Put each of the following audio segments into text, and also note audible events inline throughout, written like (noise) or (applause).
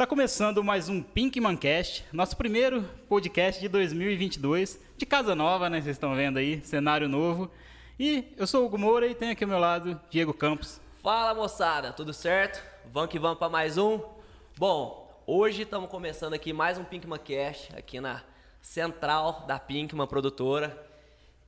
Está começando mais um Pinkmancast, nosso primeiro podcast de 2022, de casa nova, né? Vocês estão vendo aí, cenário novo. E eu sou o Hugo Moura e tenho aqui ao meu lado Diego Campos. Fala moçada, tudo certo? Vamos que vamos para mais um. Bom, hoje estamos começando aqui mais um Pinkmancast, aqui na central da Pinkman Produtora.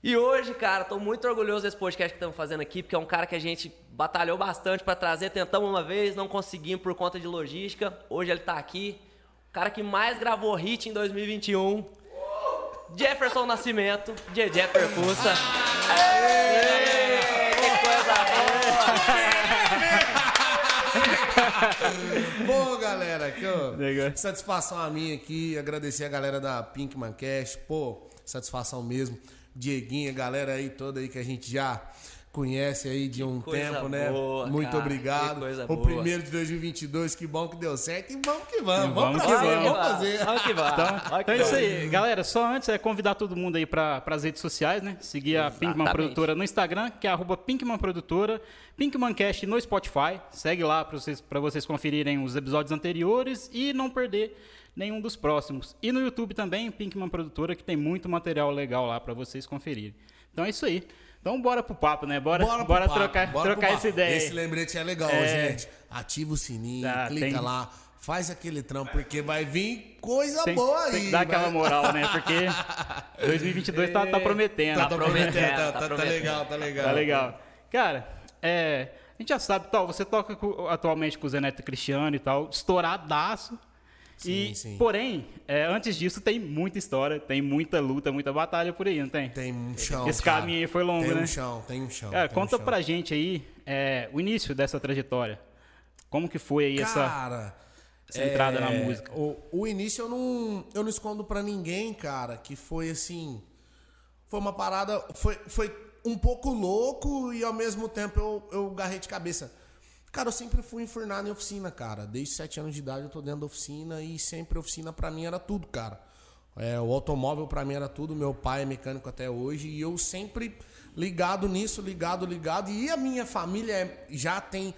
E hoje, cara, tô muito orgulhoso desse podcast que estamos fazendo aqui, porque é um cara que a gente batalhou bastante para trazer, tentamos uma vez, não conseguimos por conta de logística. Hoje ele tá aqui. O cara que mais gravou hit em 2021. Jefferson Nascimento, DJ Percussa. Que coisa boa! Pô, galera, que, ó, satisfação a minha aqui, agradecer a galera da Pinkman Cash, pô, satisfação mesmo. Dieguinha, galera aí toda aí que a gente já conhece aí de um tempo, né? Boa, Muito cara, obrigado. o boa. primeiro de 2022, que bom que deu certo e vamos que vamos. E vamos, vamos pra que cima, vamos. vamos fazer. Vamos que vamos. Então, então é isso aí. Galera, só antes é convidar todo mundo aí para as redes sociais, né? Seguir a Pinkman Exatamente. Produtora no Instagram, que é arroba Pinkman Produtora. Pinkmancast no Spotify. Segue lá para vocês, pra vocês conferirem os episódios anteriores e não perder nenhum dos próximos. E no YouTube também, Pinkman Produtora, que tem muito material legal lá para vocês conferirem. Então é isso aí. Então bora pro papo, né? Bora, Bora, bora, papo, trocar, bora trocar essa ideia. Esse lembrete é legal, É. gente. Ativa o sininho, Tá, clica tem- lá, faz aquele trampo, porque vai vir coisa Tem, boa tem aí. que dar aquela moral, né? Porque (laughs) 2022 tá, tá prometendo. Tá, tá prometendo, tá, tá tá- tá prometendo. legal, tá legal. Tá legal. Cara, é, a gente já sabe, tal, você toca com- atualmente com o Zeneto Cristiano e tal, estouradaço. E, Sim, sim. porém, é, antes disso tem muita história, tem muita luta, muita batalha por aí, não tem? Tem um chão. Esse cara. caminho aí foi longo, tem né? um chão, tem um chão. Cara, tem um conta chão. pra gente aí é, o início dessa trajetória. Como que foi aí essa, Cara, essa entrada na é, música? O, o início eu não, eu não escondo pra ninguém, cara, que foi assim. Foi uma parada. Foi, foi um pouco louco e ao mesmo tempo eu, eu garrei de cabeça. Cara, eu sempre fui enfurnado em oficina, cara. Desde sete anos de idade eu tô dentro da oficina e sempre oficina pra mim era tudo, cara. É, o automóvel pra mim era tudo. Meu pai é mecânico até hoje e eu sempre ligado nisso, ligado, ligado. E a minha família já tem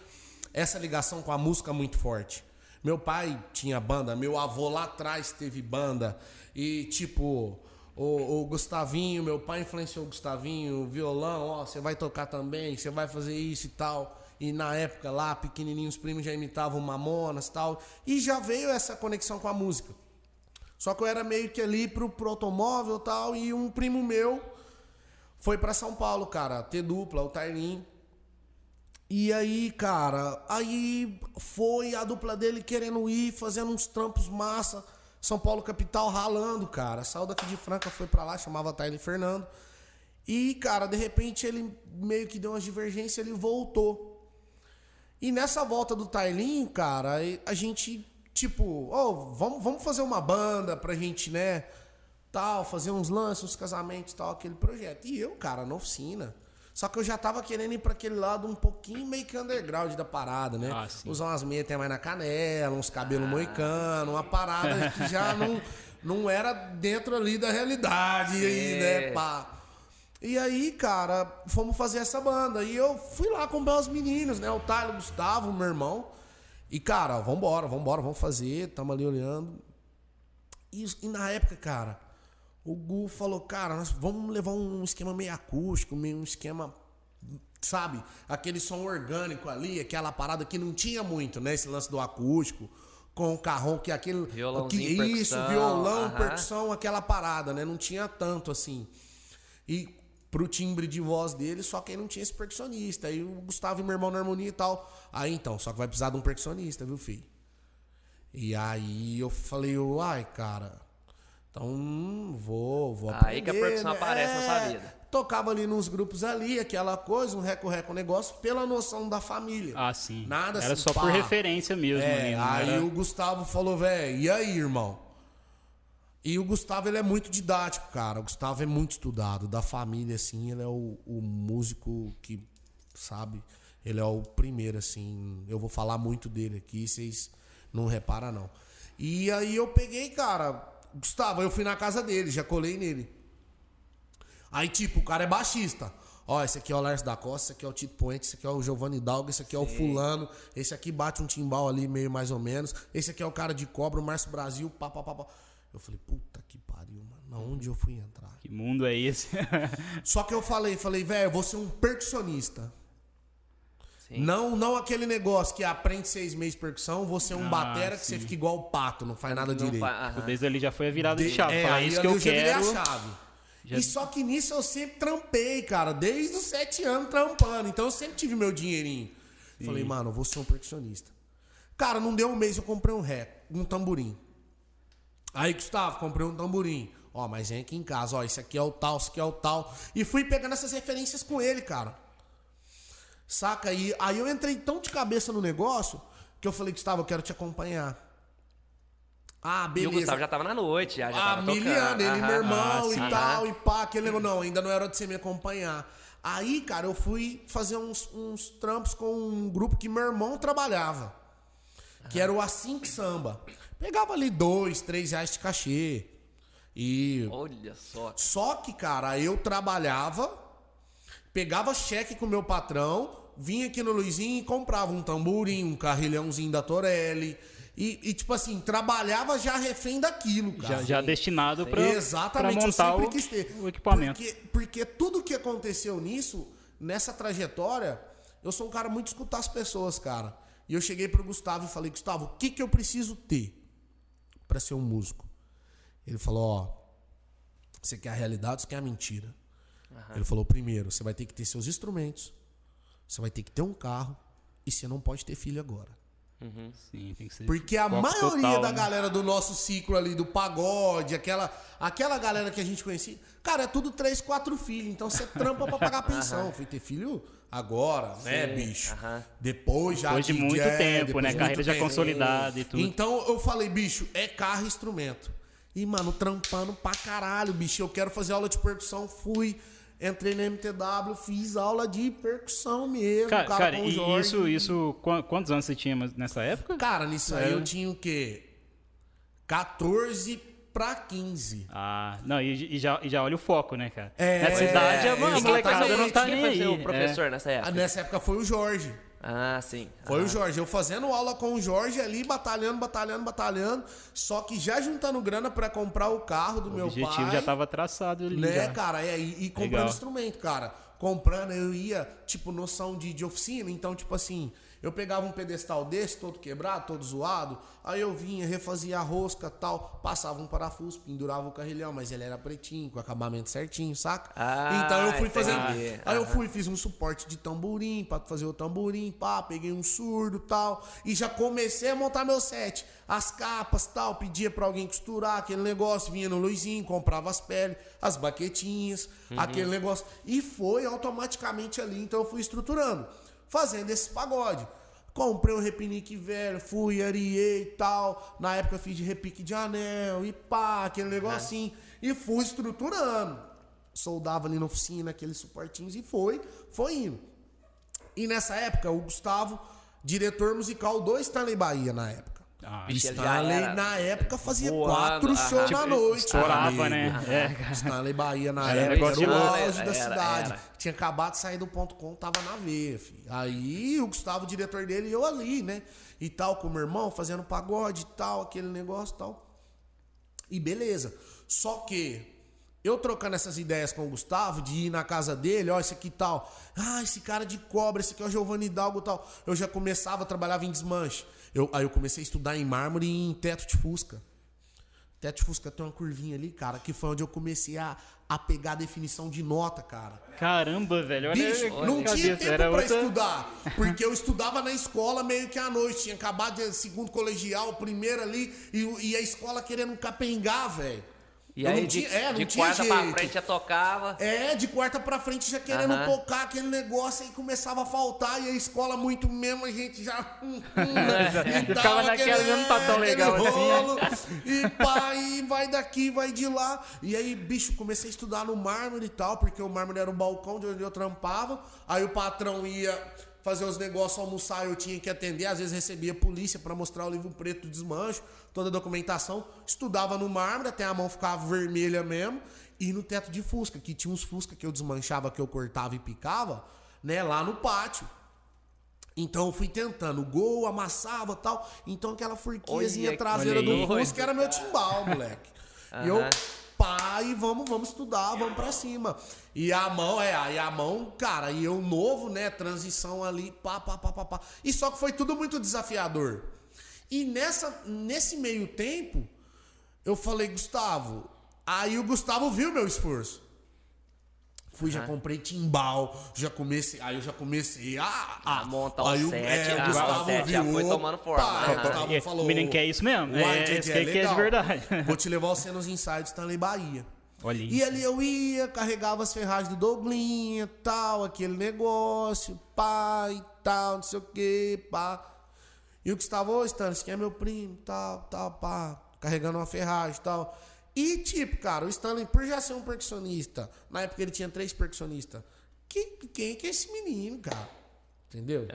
essa ligação com a música muito forte. Meu pai tinha banda, meu avô lá atrás teve banda. E tipo, o, o Gustavinho, meu pai influenciou o Gustavinho, violão, ó, você vai tocar também, você vai fazer isso e tal. E na época lá, pequenininho, os primos já imitavam Mamonas tal. E já veio essa conexão com a música. Só que eu era meio que ali pro, pro automóvel tal. E um primo meu foi pra São Paulo, cara, ter dupla, o Tarlin. E aí, cara, aí foi a dupla dele querendo ir, fazendo uns trampos massa. São Paulo capital ralando, cara. Saiu daqui de Franca, foi pra lá, chamava Tyler Fernando. E, cara, de repente ele meio que deu umas divergências, ele voltou. E nessa volta do Tailinho, cara, a gente, tipo, ó, vamos, vamos fazer uma banda pra gente, né? Tal, fazer uns lances, uns casamentos tal, aquele projeto. E eu, cara, na oficina. Só que eu já tava querendo ir pra aquele lado um pouquinho meio que underground da parada, né? Ah. Usar umas meias até mais na canela, uns cabelos moicano, uma parada que já (laughs) não, não era dentro ali da realidade, aí, né? Pá. E aí, cara, fomos fazer essa banda. E eu fui lá com meus meninos, né? O Tyler, o Gustavo, meu irmão. E, cara, vambora, vambora, vamos fazer. Tamo ali olhando. E, e na época, cara, o Gu falou, cara, nós vamos levar um esquema meio acústico, meio um esquema, sabe? Aquele som orgânico ali, aquela parada que não tinha muito, né? Esse lance do acústico. Com o carrão, que aquele. Violãozinho, que, Isso, percussão, violão, aham. percussão, aquela parada, né? Não tinha tanto assim. E pro timbre de voz dele, só que aí não tinha esse percussionista. Aí o Gustavo e meu irmão na harmonia e tal. Aí então, só que vai precisar de um percussionista, viu, filho? E aí eu falei, ai, cara, então hum, vou, vou Aí que a aprender, percussão né? aparece na sua vida. Tocava ali nos grupos ali, aquela coisa, um reco-reco negócio, pela noção da família. Ah, sim. Nada Era assim, só por pá. referência mesmo. É, ali, aí era- o Gustavo falou, velho, e aí, irmão? E o Gustavo, ele é muito didático, cara. O Gustavo é muito estudado. Da família, assim, ele é o, o músico que, sabe? Ele é o primeiro, assim. Eu vou falar muito dele aqui, vocês não reparam, não. E aí eu peguei, cara. Gustavo, eu fui na casa dele, já colei nele. Aí, tipo, o cara é baixista. Ó, esse aqui é o Lars da Costa, esse aqui é o Tito Puente, esse aqui é o Giovanni Dalga, esse aqui é o fulano, esse aqui bate um timbal ali meio mais ou menos, esse aqui é o cara de cobra, o Márcio Brasil, pá, pá, pá, pá. Eu falei, puta que pariu, mano, onde eu fui entrar? Que mundo é esse? (laughs) Só que eu falei, falei, velho, eu vou ser um percussionista. Sim. Não, não aquele negócio que aprende seis meses de percussão, você é um Ah, batera que sim. você fica igual o pato, não faz nada Não direito. fa- aham. Desde ali já foi a virada de De- chave. é, aí isso que eu já virei quero. a chave. Já- E só que nisso eu sempre trampei, cara, desde os sete anos trampando. Então eu sempre tive meu dinheirinho. Falei, mano, eu vou ser um percussionista. Cara, não deu um mês, eu comprei um ré, um tamborim. Aí, Gustavo, comprei um tamborim. Ó, mas vem aqui em casa, ó, esse aqui é o tal, esse aqui é o tal. E fui pegando essas referências com ele, cara. Saca? E aí eu entrei tão de cabeça no negócio que eu falei, Gustavo, eu quero te acompanhar. Ah, E o beleza. Gustavo já tava na noite, já, já Ah, tava miliano, ele, Aham. meu irmão Ah, e tal, e pá, aquele negócio. Não, ainda não era hora de você me acompanhar. Aí, cara, eu fui fazer uns, uns trampos com um grupo que meu irmão trabalhava. Que era o Assim que Samba. Pegava ali dois, três reais de cachê. E. Olha só. Só que, cara, eu trabalhava, pegava cheque com o meu patrão, vinha aqui no Luizinho e comprava um tamborim, um carrilhãozinho da Torelli. E, e, tipo assim, trabalhava já refém daquilo, cara. Já, já destinado pra, Exatamente, pra montar eu sempre quis ter. o equipamento. Porque, porque tudo que aconteceu nisso, nessa trajetória, eu sou um cara muito escutar as pessoas, cara. E eu cheguei pro Gustavo e falei, Gustavo, o que, que eu preciso ter pra ser um músico? Ele falou, ó, você quer a realidade ou você quer a mentira? Ele falou, primeiro, você vai ter que ter seus instrumentos, você vai ter que ter um carro e você não pode ter filho agora. Sim, tem que ser Porque a maioria total, da né? galera do nosso ciclo ali, do pagode, aquela, aquela galera que a gente conhecia, cara, é tudo três, quatro filhos. Então você trampa pra pagar (laughs) pensão. Fui ter filho agora, né, bicho? aham. Depois já. Depois de muito é, tempo, né? Carreira já tempo. consolidada e tudo. Então eu falei, bicho, é carro e instrumento. E, mano, trampando pra caralho, bicho. Eu quero fazer aula de percussão. Fui, entrei na MTW, fiz aula de percussão mesmo. Cara, cara, cara, com o e Jorge. isso, isso, quan- quantos anos você tinha nessa época? Cara, nisso aí É. eu tinha o quê? 14 pra 15. Ah, não, e, e já, e já olha o foco, né, cara? É, Nessa idade, a exatamente. molecada não tá Quem nem foi seu aí. professor nessa Ah, época? Nessa época foi o Jorge. Ah, sim. Foi Ah, o Jorge. Eu fazendo aula com o Jorge ali, batalhando, batalhando, batalhando. Só que já juntando grana pra comprar o carro do O meu objetivo pai. já tava traçado ali. Né, já. cara? É, e, e comprando Legal. instrumento, cara. Comprando, eu ia, tipo, noção de, de oficina. Então, tipo assim, eu pegava um pedestal desse, todo quebrado, todo zoado. Aí eu vinha, refazia a rosca tal, passava um parafuso, pendurava o carrilhão, mas ele era pretinho, com acabamento certinho, saca? Ah, então eu fui fazendo. Aí eu Aham. fui, fiz um suporte de tamborim pra fazer o tamborim, pá, peguei um surdo tal. E já comecei a montar meu set. As capas tal, pedia pra alguém costurar aquele negócio, vinha no Luizinho, comprava as peles, as baquetinhas, aquele negócio. E foi automaticamente ali, então eu fui estruturando, fazendo esse pagode. Comprei um repinique velho, fui, ariei e tal. Na época fiz de repique de anel e pá, aquele negocinho. E fui estruturando. Soldava ali na oficina aqueles suportinhos e foi, foi indo. E nessa época, o Gustavo, diretor musical do Stanley Bahia na época. Ah, Stanley, era na época, fazia voando, quatro aham. shows Tipo, na noite. estourava, amigo. né? É, cara. (laughs) Stanley Bahia na Era época era o auge da Era, cidade. era. Tinha acabado de sair do ponto com, tava na veia, filho. Aí o Gustavo, diretor dele, e eu ali, né? E tal, com o meu irmão, fazendo pagode e tal, aquele negócio e tal. E beleza. Só que eu trocando essas ideias com o Gustavo, de ir na casa dele, ó, esse aqui e tal. Ah, esse cara de cobra, esse aqui é o Giovanni Hidalgo e tal. Eu já começava, trabalhava em desmanche. Eu, aí eu comecei a estudar em mármore e em teto de fusca. Teto de fusca tem uma curvinha ali, cara, que foi onde eu comecei a, a pegar a definição de nota, cara. Caramba, velho. Olha Bicho, a não cabeça, tinha tempo era pra outra- estudar. (laughs) Porque eu estudava na escola meio que à noite. Tinha acabado de segundo colegial, primeiro ali, e, e a escola querendo capengar, velho. E Eu aí, de, tinha- é, de tinha quarta pra jeito. frente já tocava. É, de quarta pra frente já querendo Aham. tocar aquele negócio aí começava a faltar e a escola muito mesmo, a gente já. (laughs) hum, (laughs) e Ficava tal, naquela, não tá tão aquele legal assim. rolo, E pá, e vai daqui, vai de lá. E aí, bicho, comecei a estudar no mármore e tal, porque o mármore era um balcão de onde eu trampava. Aí o patrão ia fazer os negócios, almoçar, eu tinha que atender. Às vezes recebia polícia para mostrar o livro preto do desmancho, toda a documentação. Estudava no mármore, até a mão ficava vermelha mesmo. E no teto de Fusca, que tinha uns Fusca que eu desmanchava, que eu cortava e picava, né, lá no pátio. Então eu fui tentando, gol, amassava tal. Então aquela furquinhazinha Olha, traseira do Fusca era meu timbal, moleque. E eu. Pá, e vamos, vamos estudar, vamos pra cima. E a mão, é, aí a mão, cara, e eu novo, né, transição ali, pá, pá, pá, pá, pá. E só que foi tudo muito desafiador. E nessa, nesse meio tempo, eu falei, Gustavo, aí o Gustavo viu meu esforço. Fui, já comprei timbal, já comecei, aí eu já comecei a, a, A montar o aí set, é, o ah, Gustavo o set já viu, foi tomando forma, né? o Gustavo E- falou, o menino quer isso mesmo? É, Didi, esse que é de verdade. (laughs) Vou te levar você nos insights Stanley Bahia. Olha aí. E ali eu ia, carregava as ferragens do Douglinha, tal, aquele negócio, pá e tal, não sei o que, pá. E o Gustavo, ô Stanley, esse aqui é meu primo, tal, tal, pá, carregando uma ferragem tal. E tipo, cara, o Stanley, por já ser um percussionista, na época ele tinha três percussionistas, que, quem que é esse menino, cara? Entendeu?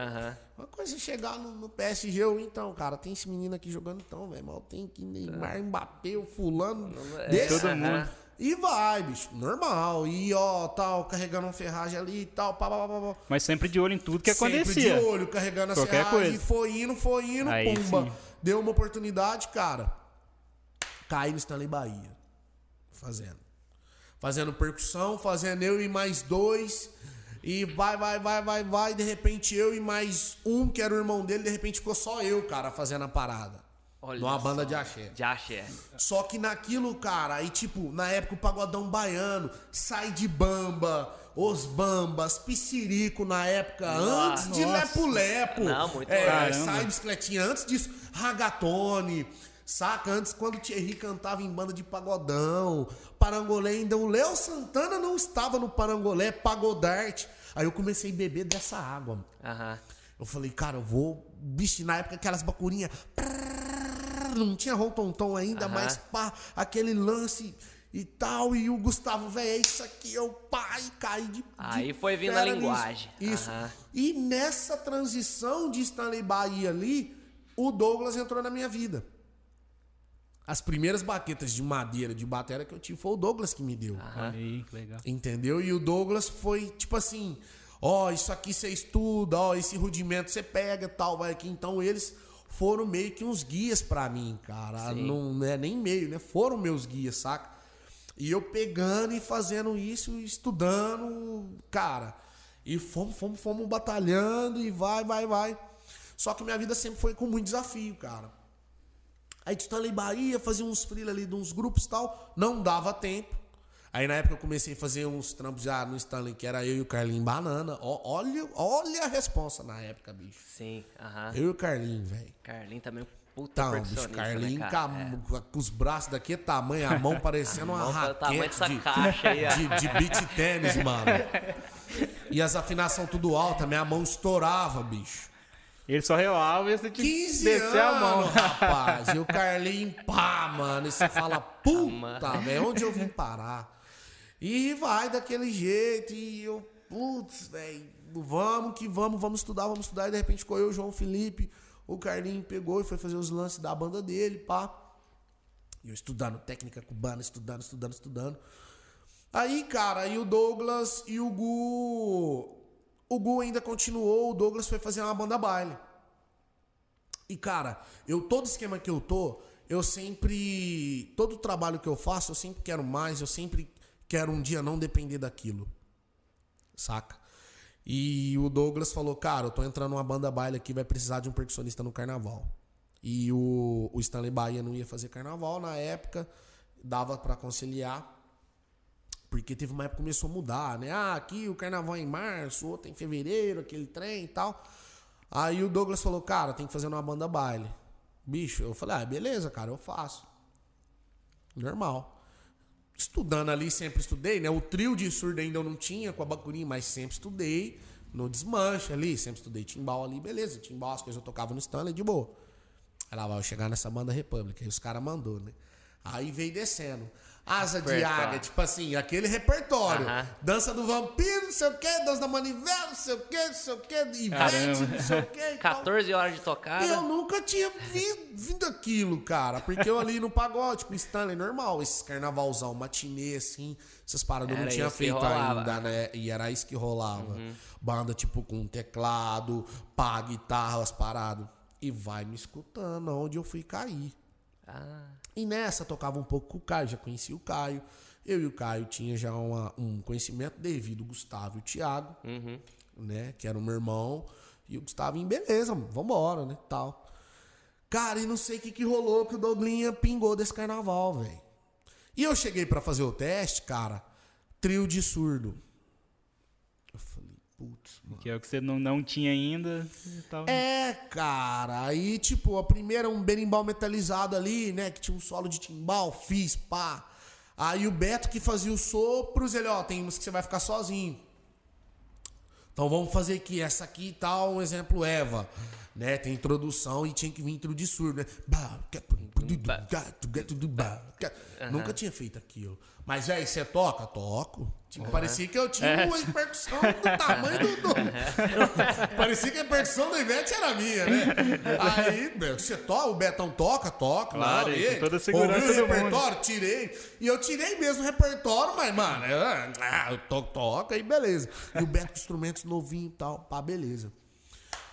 Uma coisa é chegar no, no PSG, eu, então, cara, tem esse menino aqui jogando então, velho, mal tem que Neymar, Mbappé, o fulano, É, desse todo mundo. E vai, bicho, normal. E ó, tal, carregando uma ferragem ali e tal, pá, pá, pá, pá. Mas sempre de olho em tudo que Sempre acontecia. de olho, carregando as Qualquer ferragens. coisa. E foi indo, foi indo, Aí pumba. sim. Deu uma oportunidade, cara. Caí no Stanley Bahia. Fazendo. Fazendo percussão, fazendo eu e mais dois. E vai, vai, vai, vai, vai. De repente eu e mais um, que era o irmão dele, de repente ficou só eu, cara, fazendo a parada. Olha Numa banda de axé. De axé. Só que naquilo, cara, aí tipo, na época o pagodão baiano, sai de bamba, os bambas, piscirico na época, Nossa. antes de Nossa. lepo-lepo. Não, muito é, sai bicicletinha, antes disso, ragatone. Saca? Antes, quando o Thierry cantava em banda de pagodão, parangolé, ainda o Léo Santana não estava no parangolé, pagodarte. Aí eu comecei a beber dessa água. Aham. Eu falei, cara, eu vou. Bicho, na época aquelas bacurinhas. Não tinha rontontom ainda, Aham. mas pá, aquele lance e tal. E o Gustavo, velho, é isso aqui, eu pá, e caí de. de Aí foi vindo a linguagem. Isso. Aham. E nessa transição de Stanley Bahia ali, o Douglas entrou na minha vida. As primeiras baquetas de madeira de batera que eu tive foi o Douglas que me deu. Olha aí, que legal. Entendeu? E o Douglas foi tipo assim: ó, isso aqui você estuda, ó, esse rudimento você pega tal, vai aqui. Então eles foram meio que uns guias pra mim, cara. Sim. Não é nem meio, né? Foram meus guias, saca? E eu pegando e fazendo isso, estudando, cara. E fomos, fomos, fomos batalhando e vai, vai, vai. Só que minha vida sempre foi com muito desafio, cara. Aí de Stanley Bahia, fazia uns freela ali de uns grupos e tal. Não dava tempo. Aí na época eu comecei a fazer uns trampos já no Stanley, que era eu e o Carlinho Banana. Ó, olha, olha a responsa na época, bicho. Sim, aham. Eu e o Carlinho, velho. Carlinho também, puta Então, bicho, Carlinho né, com, a- cara? com a- com os braços daqui tamanho, a mão parecendo (laughs) uma mão tá do raquete de, caixa aí, de, de beat tênis, mano. (laughs) E as afinação tudo alta, minha mão estourava, bicho. Ele só relava e você tinha que 15 descer a mão. anos, rapaz. E o Carlinho, pá, mano. E você (laughs) fala, puta, velho, onde eu vim parar? E vai daquele jeito. E eu, putz, velho, vamos que vamos, vamos estudar, vamos estudar. E de repente ficou eu, o João Felipe. O Carlinho pegou e foi fazer os lances da banda dele, pá. E eu estudando técnica cubana, estudando, estudando, estudando. Aí, cara, aí o Douglas e o Gu. O Gu ainda continuou, o Douglas foi fazer uma banda baile. E, cara, eu todo esquema que eu tô, eu sempre. Todo trabalho que eu faço, eu sempre quero mais, eu sempre quero um dia não depender daquilo. Saca? E o Douglas falou, cara, eu tô entrando numa banda baile aqui, vai precisar de um percussionista no carnaval. E o, o Stanley Bahia não ia fazer carnaval na época, dava pra conciliar. Porque teve uma época que começou a mudar, né? Ah, aqui o carnaval é em março, outro em fevereiro, aquele trem e tal. Aí o Douglas falou, cara, tem que fazer uma banda baile. Bicho, eu falei, ah, beleza, cara, eu faço. Normal. Estudando ali, sempre estudei, né? O trio de surdo ainda eu não tinha com a bacurinha, mas sempre estudei no desmanche ali, sempre estudei timbal ali, beleza. Timbal, as coisas eu tocava no Stanley, de boa. Aí lá vai chegar nessa banda República, aí os caras mandou, né? Aí veio descendo. Asa de águia, tipo assim, aquele repertório. Aham. Dança do vampiro, não sei o quê, dança da manivela, não sei o quê, não sei o quê, Caramba. não sei o quê. e tal. 14 horas de tocada. Eu nunca tinha vi- vindo aquilo, cara. Porque eu ali no pagode, com Stanley, normal, esses carnavalzão, matinê, assim, essas paradas eu não tinha feito ainda, né? E era isso que rolava. Uhum. Banda, tipo, com teclado, pá, guitarra, as paradas. E vai me escutando onde eu fui cair. Ah, E nessa tocava um pouco com o Caio, já conhecia o Caio. Eu e o Caio tinha já uma- um conhecimento devido, o Gustavo e o Thiago, uhum. né? Que era o meu irmão. E o Gustavo, em beleza, mano, vambora, né? Tal. Cara, e não sei o que, que rolou que o Douglinha pingou desse carnaval, velho. E eu cheguei pra fazer o teste, cara, trio de surdo. Eu falei, putz, mano. Que é o que você não, não tinha ainda e tal. É, cara. Aí, tipo, a primeira, um berimbau metalizado ali, né? Que tinha um solo de timbal, fiz, pá. Aí o Beto que fazia os sopros, ele, ó, tem umas que você vai ficar sozinho. Então vamos fazer aqui, essa aqui e tal, um exemplo Eva, né? Tem introdução e tinha que vir intro de surdo, né? Nunca tinha feito aquilo. Mas, velho, você toca? Toco. Tipo, Parecia que eu tinha uma percussão do tamanho do. do- (laughs) parecia que a percussão da Ivete era minha, né? Aí, você toca, o Betão toca, toca. Claro, não, e toda a segurança ouviu o do mundo. repertório, tirei. E eu tirei mesmo o repertório, mas, mano, eu, ah, eu toco, toca e beleza. E o Beto com instrumentos novinhos e tal, pá, beleza.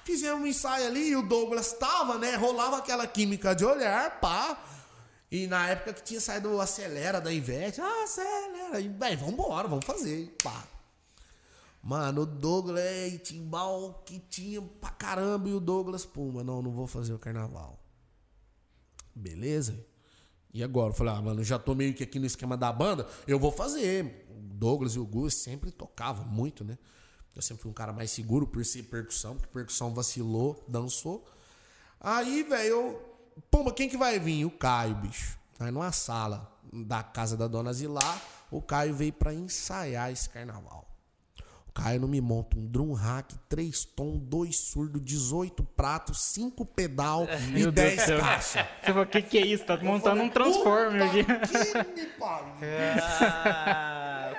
Fizemos um ensaio ali e o Douglas tava, né? Rolava aquela química de olhar, pá. E na época que tinha saído o Acelera da Ivete, ah, acelera. E, bem, vambora, vamos fazer, pá. Mano, o Douglas e Timbal que tinha pra caramba e o Douglas, puma, não, não vou fazer o carnaval. Beleza? E agora? Eu falei, ah, mano, já tô meio que aqui no esquema da banda, eu vou fazer. O Douglas e o Gus sempre tocavam muito, né? Eu sempre fui um cara mais seguro por ser percussão, porque percussão vacilou, dançou. Aí, velho, eu. Pumba, quem que vai vir? O Caio, bicho. Aí numa sala da casa da dona Zilar, o Caio veio pra ensaiar esse carnaval. O Caio não me monta um drum hack, três tom, dois surdo, 18 pratos, cinco pedal e Meu Deus 10 do céu. caixas. Você falou, o que, que é isso? Tá montando um Transformer aqui. Que me pariu. Ah, (laughs)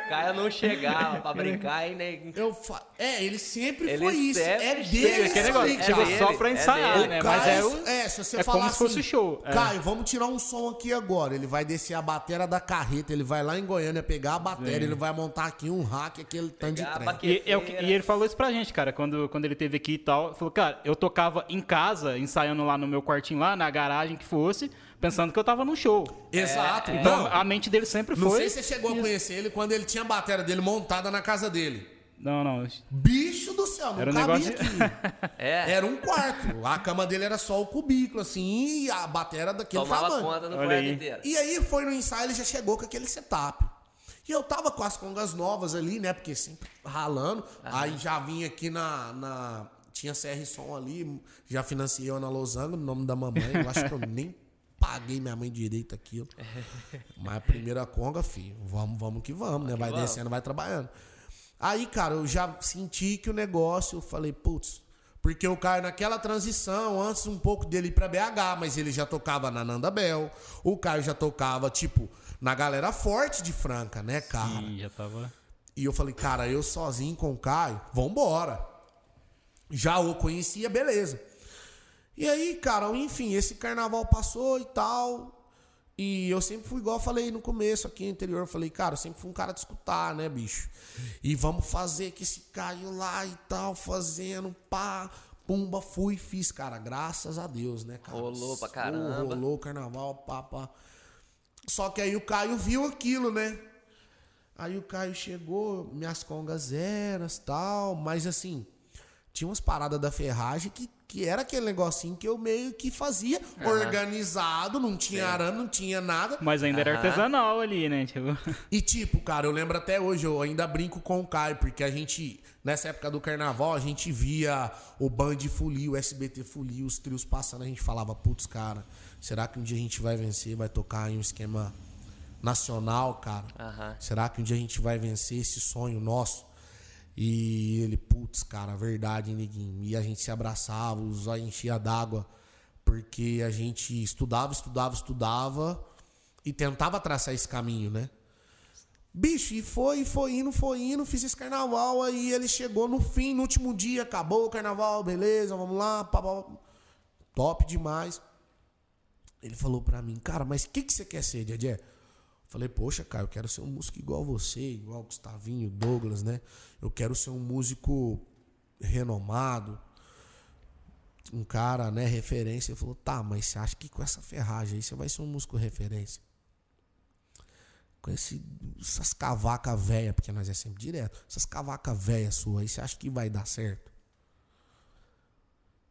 Caio não chegava pra brincar e nem. Eu fa... É, ele sempre Ele foi isso. sempre É dele Aquele isso negócio, é só pra é ensaiar, né? O Mas é, o, é, se você é falar como se fosse assim, o show. é. Caio, vamos tirar um som aqui agora. Ele vai descer a bateria da carreta, ele vai lá em Goiânia pegar a bateria, ele vai montar aqui um hack, aquele tanto de trem. E, é e ele falou isso pra gente, cara, quando, quando ele teve aqui e tal. Falou, cara, eu tocava em casa, ensaiando lá no meu quartinho lá, na garagem que fosse, pensando que eu tava num show. Exato. Então, não, a mente dele sempre não foi. sei se você chegou a conhecer ele quando ele tinha a bateria dele montada na casa dele. Não, não. Bicho do céu, não Era um cabia negócio- aqui. (laughs) É, Era um quarto. A cama dele era só o cubículo, assim, e a bateria daquele tomava tamanho. conta do quarto aí. inteiro. E aí foi no ensaio, ele já chegou com aquele setup. E eu tava com as congas novas ali, né? Porque sempre ralando. Aí já vim aqui na, na. Tinha CR Som ali, já financiei eu na Losango, no nome da mamãe. Eu acho que eu (laughs) nem paguei minha mãe direito aquilo. (laughs) Mas a primeira conga, filho, vamos, vamos que vamos, né? Vai vamos. descendo, vai trabalhando. Aí, cara, eu já senti que o negócio, eu falei, putz, porque o Caio naquela transição, antes um pouco dele ir pra BH, mas ele já tocava na Nanda Bel. O Caio já tocava, tipo, na galera forte de Franca, né, cara? Sim, já tava. E eu falei, cara, eu sozinho com o Caio, vambora. Já o conhecia, beleza. E aí, cara, enfim, esse carnaval passou e tal. E eu sempre fui igual eu falei no começo aqui no interior. Eu falei, cara, eu sempre fui um cara de escutar, né, bicho? E vamos fazer que esse Caio lá e tal, fazendo, pá. Pumba, fui, fiz, cara, graças a Deus, né, cara? Rolou pra caramba. Rolou o carnaval, pá, pá. Só que aí o Caio viu aquilo, né? Aí o Caio chegou, minhas congas eras tal, mas assim, tinha umas paradas da ferragem que, que era aquele negocinho que eu meio que fazia organizado, não tinha arame, não tinha nada. Mas ainda era Aham. artesanal ali, né? Tipo, (laughs) E tipo, cara, eu lembro até hoje, eu ainda brinco com o Caio, porque a gente, nessa época do carnaval, a gente via o Band Folia, o SBT Folia, os trios passando, a gente falava, putz, cara, será que um dia a gente vai vencer, vai tocar em um esquema nacional, cara? Aham. Será que um dia a gente vai vencer esse sonho nosso? E ele, putz, cara, verdade, neguinho. E a gente se abraçava, os enchia d'água, porque a gente estudava, estudava, estudava e tentava traçar esse caminho, né? Bicho, e foi, foi indo, foi indo, fiz esse carnaval, aí ele chegou no fim, no último dia, acabou o carnaval, beleza, vamos lá, pá, pá, top demais. Ele falou pra mim, cara, mas o que, que você quer ser, Dedé? Falei, poxa, cara, eu quero ser um músico igual você, igual Gustavinho, Douglas, né? Eu quero ser um músico renomado, um cara, né, referência. Ele falou, tá, mas você acha que com essa ferragem aí você vai ser um músico referência? Com esse, essas cavacas velhas, porque nós é sempre direto, essas cavacas velhas suas aí, você acha que vai dar certo?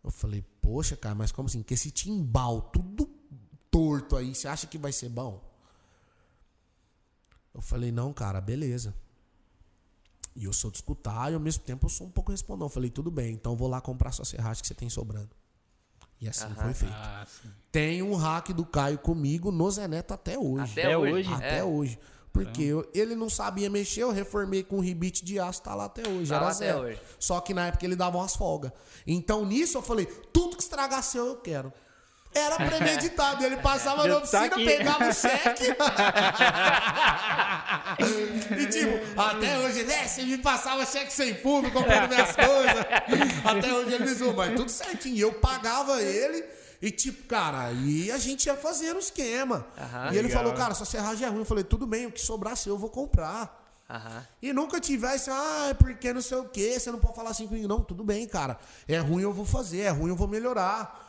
Eu falei, poxa, cara, mas como assim? Que esse timbal tudo torto aí, você acha que vai ser bom? Eu falei, não, cara, beleza. E eu sou de escutar e ao mesmo tempo eu sou um pouco respondão. Eu falei, tudo bem, então eu vou lá comprar sua serragem que você tem sobrando. E assim foi feito. Ah. Tem um hack do Caio comigo no Zé Neto até hoje. Até, Até hoje. Até É. hoje. Porque eu- ele não sabia mexer, eu reformei com um ribite de aço, tá lá até hoje. Tá era zero. hoje. Só que na época ele dava umas folgas. Então nisso eu falei, tudo que estragar seu eu quero. Era premeditado. Ele passava na tá oficina, pegava o cheque. (laughs) e tipo, até hoje, né? Você me passava cheque sem fundo, comprando minhas coisas. Até hoje ele me zoou, mas tudo certinho. E eu pagava ele. E tipo, cara, e a gente ia fazendo o esquema. Aham. e ele Legal. falou, cara, sua serragem é ruim. Eu falei, tudo bem, o que sobrar seu eu vou comprar. Aham. E nunca tivesse, ah, é porque não sei o quê, você não pode falar assim comigo. Não, tudo bem, cara. É ruim, eu vou fazer, é ruim, eu vou melhorar.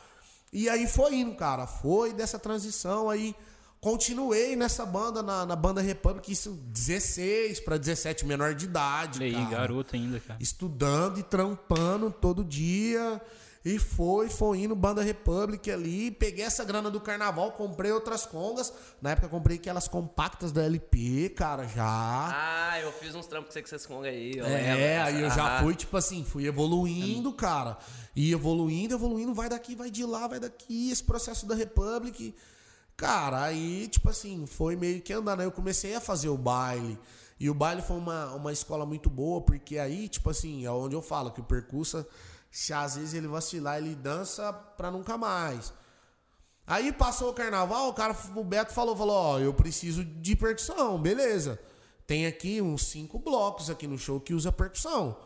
E aí foi indo, cara. Foi dessa transição aí. Continuei nessa banda, na, na banda Republic, isso 16 para 17, menor de idade. Olha aí, garoto ainda, cara. Estudando e trampando todo dia. E foi, foi indo, Banda Republic ali. Peguei essa grana do carnaval, comprei outras congas. Na época comprei aquelas compactas da LP, cara, já. Ah, eu fiz uns trampos com vocês com aí. É, aí eu já Aham. fui, tipo assim, fui evoluindo, cara. E evoluindo, evoluindo, vai daqui, vai de lá, vai daqui, esse processo da Republic. Cara, aí, tipo assim, foi meio que andando. Aí eu comecei a fazer o baile. E o baile foi uma, uma escola muito boa, porque aí, tipo assim, é onde eu falo que o percussa, se às vezes ele vacilar, ele dança pra nunca mais. Aí passou o carnaval, o cara, o Beto falou, falou, ó, eu preciso de percussão, beleza. Tem aqui uns cinco blocos aqui no show que usa percussão.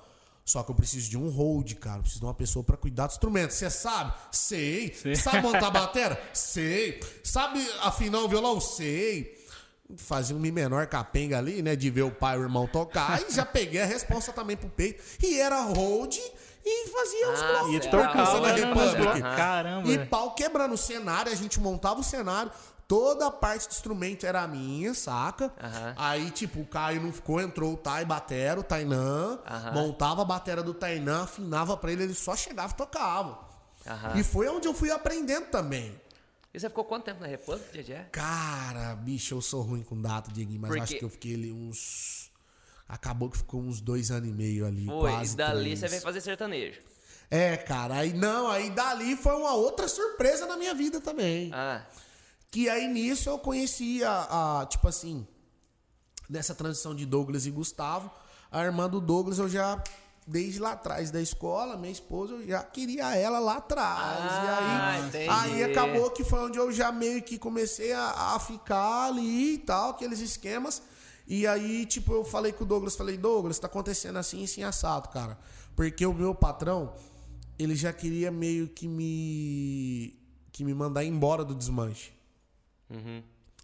Só que eu preciso de um hold, cara. Eu preciso de uma pessoa pra cuidar do instrumento. Você sabe? Sei. Sabe montar (laughs) a bateria? Sei. Sabe afinar o violão? Sei. Fazia um mi menor capenga ali, né? De ver o pai e o irmão tocar. E já peguei a responsa também pro peito. E era hold e fazia os Ah, blocos E de tocava Republic. blocos. Caramba. E pau quebrando o cenário, a gente montava o cenário, toda a parte do instrumento era minha, saca? Aham. Aí, tipo, o Caio não ficou, entrou o Tai Batera, o Tainã, Aham. montava a batera do Tainã, afinava pra ele, ele só chegava e tocava. Aham. E foi onde eu fui aprendendo também. E você ficou quanto tempo na República, Dedé? Cara, bicho, eu sou ruim com data, Dieguinho, mas Por acho que eu fiquei ali uns. Acabou que ficou uns dois anos e meio ali. Foi, quase e dali três. você veio fazer sertanejo. É, cara, aí não, aí dali foi uma outra surpresa na minha vida também. Ah, Que aí nisso eu conheci a, a, tipo assim, nessa transição de Douglas e Gustavo, a irmã do Douglas eu já, desde lá atrás da escola, minha esposa, eu já queria ela lá atrás. Ah, e aí, entendi. aí acabou que foi onde eu já meio que comecei a, a ficar ali e tal, aqueles esquemas. E aí, tipo, eu falei com o Douglas, falei, Douglas, tá acontecendo assim, assim, assado, cara. Porque o meu patrão, ele já queria meio que me que me mandar embora do desmanche. uhum.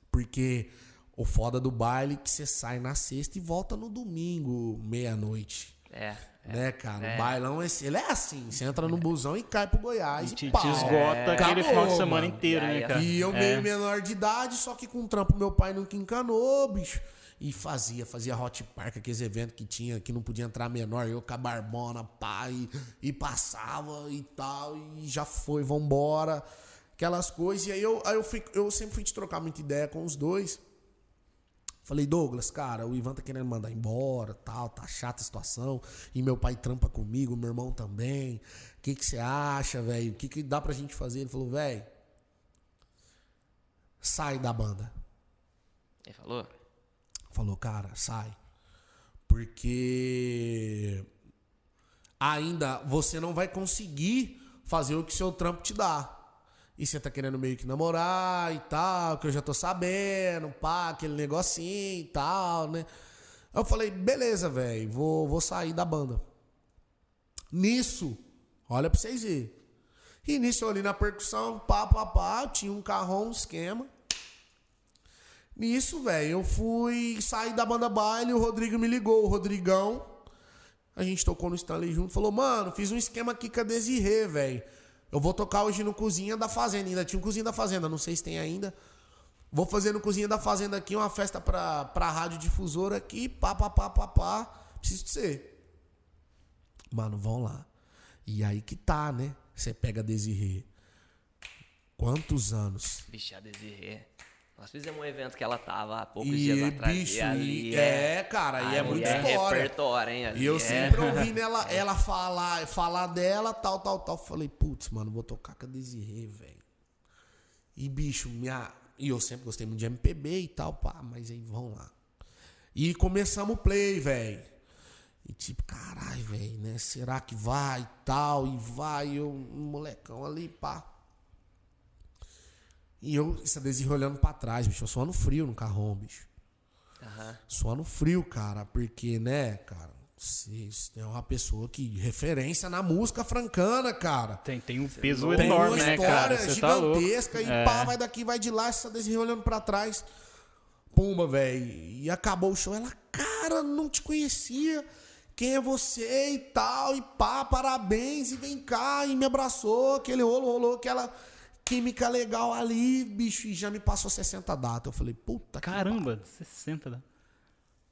Porque o foda do baile é que você sai na sexta e volta no domingo, meia-noite. É. Né, cara? É. O bailão, esse, ele é assim. Você entra no busão e cai pro Goiás. E E, te, pau. te esgota aquele Acabou, final de semana mano. inteiro, E né, cara? E eu É. meio menor de idade, só que com trampo meu pai nunca encanou, bicho. E fazia, fazia hot park, aqueles eventos que tinha, que não podia entrar menor, eu com a barbona, pá, e, e passava e tal, e já foi, vambora. Aquelas coisas. E aí eu, aí eu, fui, eu sempre fui te trocar muita ideia com os dois. Falei, Douglas, cara, o Ivan tá querendo mandar embora, tal, tá chata a situação. E meu pai trampa comigo, meu irmão também. O que que você acha, velho? O que que dá pra gente fazer? Ele falou, velho, sai da banda. Ele falou? Falou, cara, sai. Porque ainda você não vai conseguir fazer o que seu trampo te dá. E você tá querendo meio que namorar e tal, que eu já tô sabendo, pá, aquele negocinho e tal, né? Eu falei, beleza, velho, vou, vou sair da banda. Nisso, olha pra vocês verem. E nisso eu ali na percussão, pá, pá, pá, tinha um carrão, um esquema. Nisso, velho, eu fui sair da banda baile, o Rodrigo me ligou, o Rodrigão. A gente tocou no Stanley junto, falou, mano, fiz um esquema aqui com a Desirê, velho. Eu vou tocar hoje no Cozinha da Fazenda. Ainda tinha um Cozinha da Fazenda, não sei se tem ainda. Vou fazer no Cozinha da Fazenda aqui uma festa pra, pra rádio difusora aqui, pá, pá, pá, pá, pá. Preciso de você. Mano, vão lá. E aí que tá, né? Você pega a Desirê. Quantos anos? Vixe, a Desirê. Nós fizemos um evento que ela tava há poucos E, dias atrás. bicho, e ali e- é, cara, e é ali muita é história. repertório, hein? Ali E eu é- sempre ouvindo ela, (laughs) ela falar, falar dela, tal, tal, tal. Falei, putz, mano, vou tocar com a Desirê, velho. E, bicho, minha. E eu sempre gostei muito de MPB e tal, pá, mas aí vão lá. E começamos o play, velho. E tipo, caralho, velho, né? Será que vai e tal? E vai, eu, um molecão ali, pá. E eu, essa Desirê olhando pra trás, bicho, eu suando frio no carrão, bicho. Aham. Suando frio, cara, porque, né, cara, vocês é uma pessoa que referência na música francana, cara. Tem, tem um peso Tem enorme, uma né, história cara? Você tá louco. gigantesca e É. pá, vai daqui, vai de lá, essa Desirê olhando pra trás. Pumba, velho. E acabou o show. Ela, cara, não te conhecia. Quem é você e tal, e pá, parabéns, e vem cá, e me abraçou, aquele rolo rolou, aquela química legal ali, bicho, e já me passou 60 datas. Eu falei, puta que Caramba, 60, né?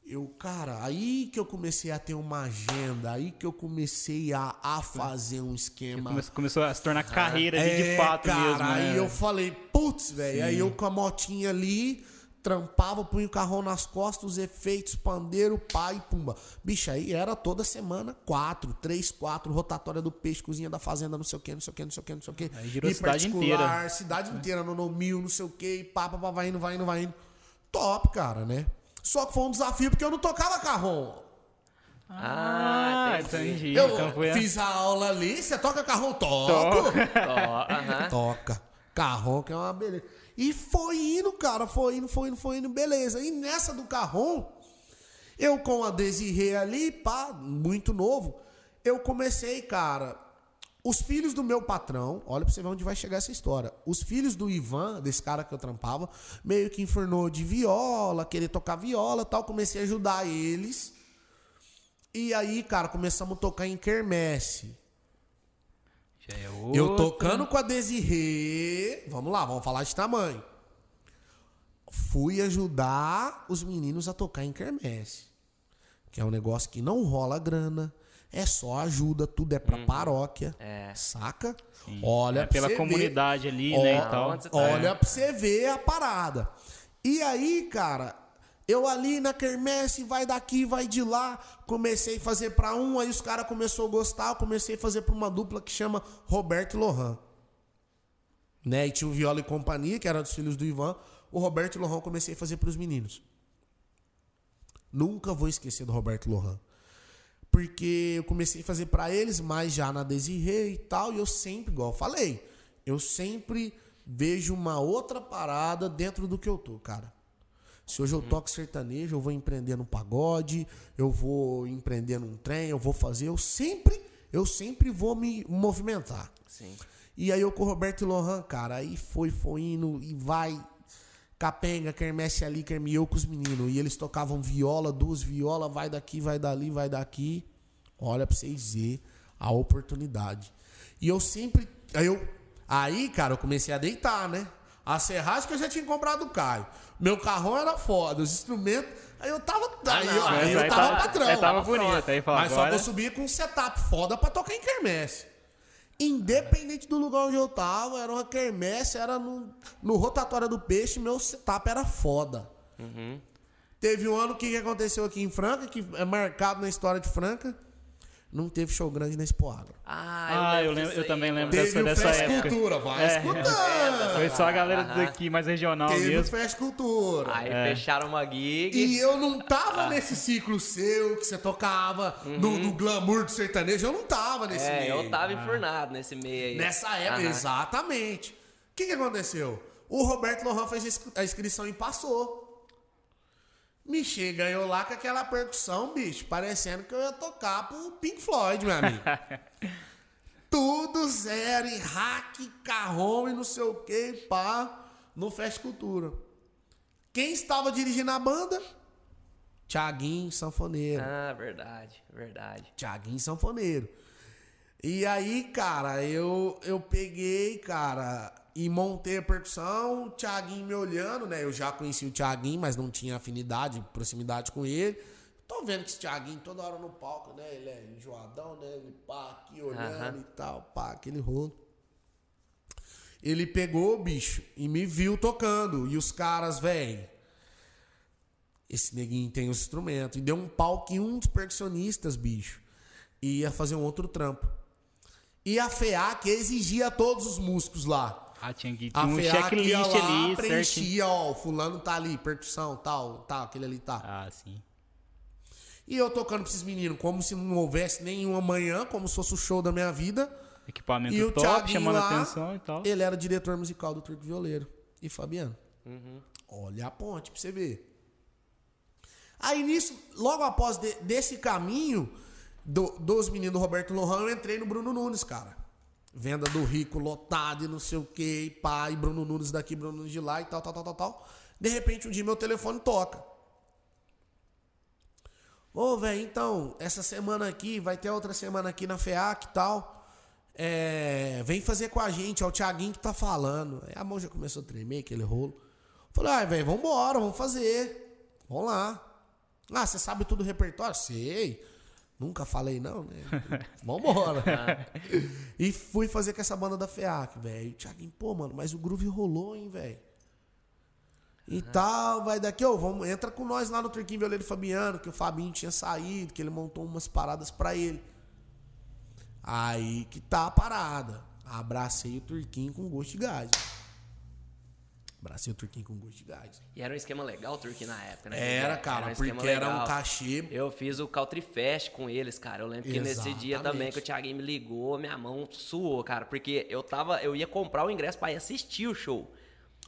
eu, cara, aí que eu comecei a ter uma agenda, aí que eu comecei a, a fazer um esquema. Come- Começou a se tornar carreira ali de É, fato cara, mesmo, né? Aí eu falei, putz, velho. Aí eu com a motinha ali, trampava, punha o carrão nas costas, os efeitos, pandeiro, pai, pumba. Bicho, aí era toda semana, quatro, três, quatro, rotatória do peixe, cozinha da fazenda, não sei o que, não sei o que, não sei o que, não sei o que. Aí girou a cidade inteira. cidade inteira, no, no mil, não sei o que, e pá, pá, pá, vai indo, vai indo, vai indo. Top, cara, né? Só que foi um desafio porque eu não tocava carrão. Ah, Ah, entendi. Eu então foi a- fiz a aula ali, você toca carrão? Toco. (laughs) Toca. Carrão que é uma beleza. E foi indo, cara. Foi indo, foi indo, foi indo, beleza. E nessa do carrão, eu com a Desirê ali, pá, muito novo, eu comecei, cara. Os filhos do meu patrão, olha pra você ver onde vai chegar essa história. Os filhos do Ivan, desse cara que eu trampava, meio que enfornou de viola, querer tocar viola tal. Comecei a ajudar eles. E aí, cara, começamos a tocar em quermesse. Já é Eu outra. tocando com a Desirê. Vamos lá, vamos falar de tamanho. Fui ajudar os meninos a tocar em quermesse. Que é um negócio que não rola grana. É só ajuda, tudo é pra paróquia. É. Saca? Olha É pela você ver. comunidade ali, Ó, né, tal. onde você tá? Olha pra você ver a parada. E aí, cara, eu ali na quermesse, vai daqui, vai de lá. Comecei a fazer pra um, aí os caras começaram a gostar. Eu comecei a fazer pra uma dupla que chama Roberto e Lohan. Né? E tinha o Viola e Companhia, que era dos filhos do Ivan. O Roberto e Lohan eu comecei a fazer pros meninos. Nunca vou esquecer do Roberto Lohan. Porque eu comecei a fazer pra eles, mas já na Desirê e tal, e eu sempre, igual eu falei, eu sempre vejo uma outra parada dentro do que eu tô, cara. Se hoje eu toco sertanejo, eu vou empreender no pagode, eu vou empreender num trem, eu vou fazer, eu sempre, eu sempre vou me movimentar. Sim. E aí eu com o Roberto e Lohan, cara, aí foi, foi indo e vai. Capenga, quermesse ali, quermiou com os meninos. E eles tocavam viola, duas violas, vai daqui, vai dali, vai daqui. Olha pra vocês verem a oportunidade. E eu sempre. Aí, eu, aí, cara, eu comecei a deitar, né? A serragem que eu já tinha comprado do Caio. Meu carrão era foda, os instrumentos. Aí eu tava. Aí, eu, aí eu tava tava- patrão. aí tava bonito, aí Mas só agora- que eu subia com um setup foda pra tocar em quermesse. Independente do lugar onde eu tava, era uma quermesse, era no, no rotatória do peixe, meu setup era foda. Teve um ano que aconteceu aqui em Franca, que é marcado na história de Franca. Não teve show grande na Expo Agro. Ah, Ah, eu, lembro lembro, eu aí, também lembro Teve dessa, o dessa época. Cultura, vai É. escutando. Foi só a galera daqui mais regional Teve o mesmo. Festa Cultura. Aí É. fecharam uma gig. E eu não tava nesse ciclo seu, que você tocava no, no glamour do sertanejo. Eu não tava nesse É, meio. eu tava enfurnado nesse meio aí. Nessa época, exatamente. que, que aconteceu? O Roberto Lohan fez a inscrição e passou. Me chega eu lá com aquela percussão, bicho, parecendo que eu ia tocar pro Pink Floyd, meu amigo. (laughs) Tudo zero, e hack, carrom e não sei o que, pá, no Fest Cultura. Quem estava dirigindo a banda? Tiaguinho Sanfoneiro. Ah, verdade, verdade. Tiaguinho Sanfoneiro. E aí, cara, eu, eu peguei, cara, e montei a percussão, o Tiaguinho me olhando, né? Eu já conheci o Tiaguinho, mas não tinha afinidade, proximidade com ele. Tô vendo que esse Tiaguinho toda hora no palco, né? Ele é enjoadão, né? Ele pá aqui olhando Aham. e tal, pá, aquele rolo. Ele pegou, bicho, e me viu tocando. E os caras, velho, esse neguinho tem os instrumentos. E deu um pau que um dos percussionistas, bicho, ia fazer um outro trampo. E a FEAC exigia todos os músicos lá. Ah, tinha que tinha um FEAC ia checklist lá, ali, preenchia, ó, fulano tá ali, percussão, tal, tal, aquele ali tá. Ah, sim. E eu tocando pra esses meninos como se não houvesse nenhum amanhã, como se fosse o show da minha vida. Equipamento E o top, Thiaguinho chamando lá, atenção e tal. Ele era diretor musical do Turco Violeiro. E Fabiano. Olha a ponte pra você ver. Aí nisso, logo após de- desse caminho do- dos meninos do Roberto Lohan, eu entrei no Bruno Nunes, cara. Venda do rico, lotado e não sei o que, e Bruno Nunes daqui, Bruno Nunes de lá e tal, tal, tal, tal, tal. De repente, um dia meu telefone toca. Ô, velho, então, essa semana aqui, vai ter outra semana aqui na FEAC e tal. É, vem fazer com a gente, é o Thiaguinho que tá falando. Aí a mão já começou a tremer, aquele rolo. Falei, ai, velho, vambora, vamos fazer. Vamos lá. Ah, você sabe tudo o repertório? Sei. Nunca falei não, né? (laughs) Vambora. (laughs) e fui fazer com essa banda da FEAC, velho. O Thiaguinho, pô, mano, mas o groove rolou, hein, velho. E tal, vai daqui, ô, vamos, entra com nós lá no Turquinho Violeiro Fabiano, que o Fabinho tinha saído, que ele montou umas paradas pra ele. Aí que tá a parada. Abracei o Turquinho com gosto de gás. Abracei o Turquinho com gosto de gás. E era um esquema legal o Turkey na época, né? Era, cara, um esquema porque era um cachê. Eu fiz o Country Fest com eles, cara. Eu lembro que nesse dia Exatamente. também que o Thiaguinho me ligou, minha mão suou, cara. Porque eu tava. Eu ia comprar o ingresso pra ir assistir o show.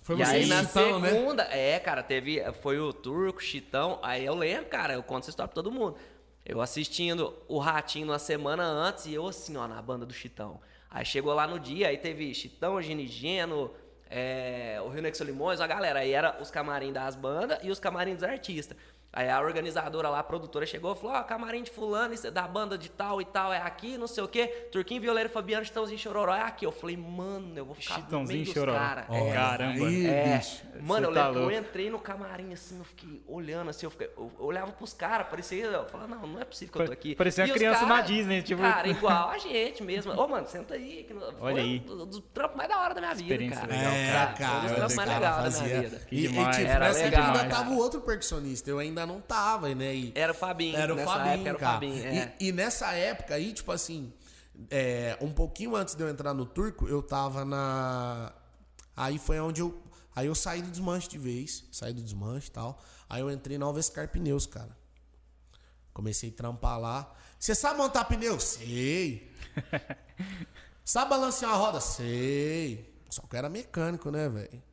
Foi e aí na Chitão, né? segunda, é, cara, teve. Foi o Turco, Chitão. Aí eu lembro, cara, eu conto essa história pra todo mundo. Eu assistindo o Ratinho uma semana antes e eu assim, ó, na banda do Chitão. Aí chegou lá no dia, aí teve Chitão, Ginigeno, é, o Rio Nexo Limões, a galera. Aí era os camarim das bandas e os camarim dos artistas. Aí a organizadora lá, a produtora, chegou e falou: Ó, camarim de fulano, isso é da banda de tal e tal, é aqui, não sei o quê. Turquinho, Violeiro, Fabiano, Chitãozinho, Chororó, é aqui. Eu falei, mano, eu vou ficar no Chitãozinho meio dos Chororó. caras. Olha Caramba. aí, É, mano, eu tá lembro que eu entrei no camarim assim, eu fiquei olhando assim, eu, fiquei- eu olhava pros caras, parecia, eu falava, não, não é possível que eu tô aqui. Parecia uma E criança cara- na Disney, tipo- Cara, (laughs) igual a gente mesmo. Ô, mano, senta aí. Que Olha foi aí. Do, do trampo mais da hora da minha vida, cara. legal, É, cara, Foi um dos trampos mais cara legais da minha vida. Que E, e, tipo, Era nessa legal, época ainda cara. tava o outro percussionista, eu ainda não tava, né? E Era o Fabinho, era o nessa Fabinho, época era o cara. Fabinho, é. e, e nessa época aí, tipo assim, é, um pouquinho antes de eu entrar no turco, eu tava na. Aí foi onde eu. Aí eu saí do desmanche de vez, saí do desmanche e tal. Aí eu entrei na Alvescar Pneus, cara. Comecei a trampar lá. Você sabe montar pneu? Sei. (laughs) sabe balancear uma roda? Sei. Só que eu era mecânico, né, velho?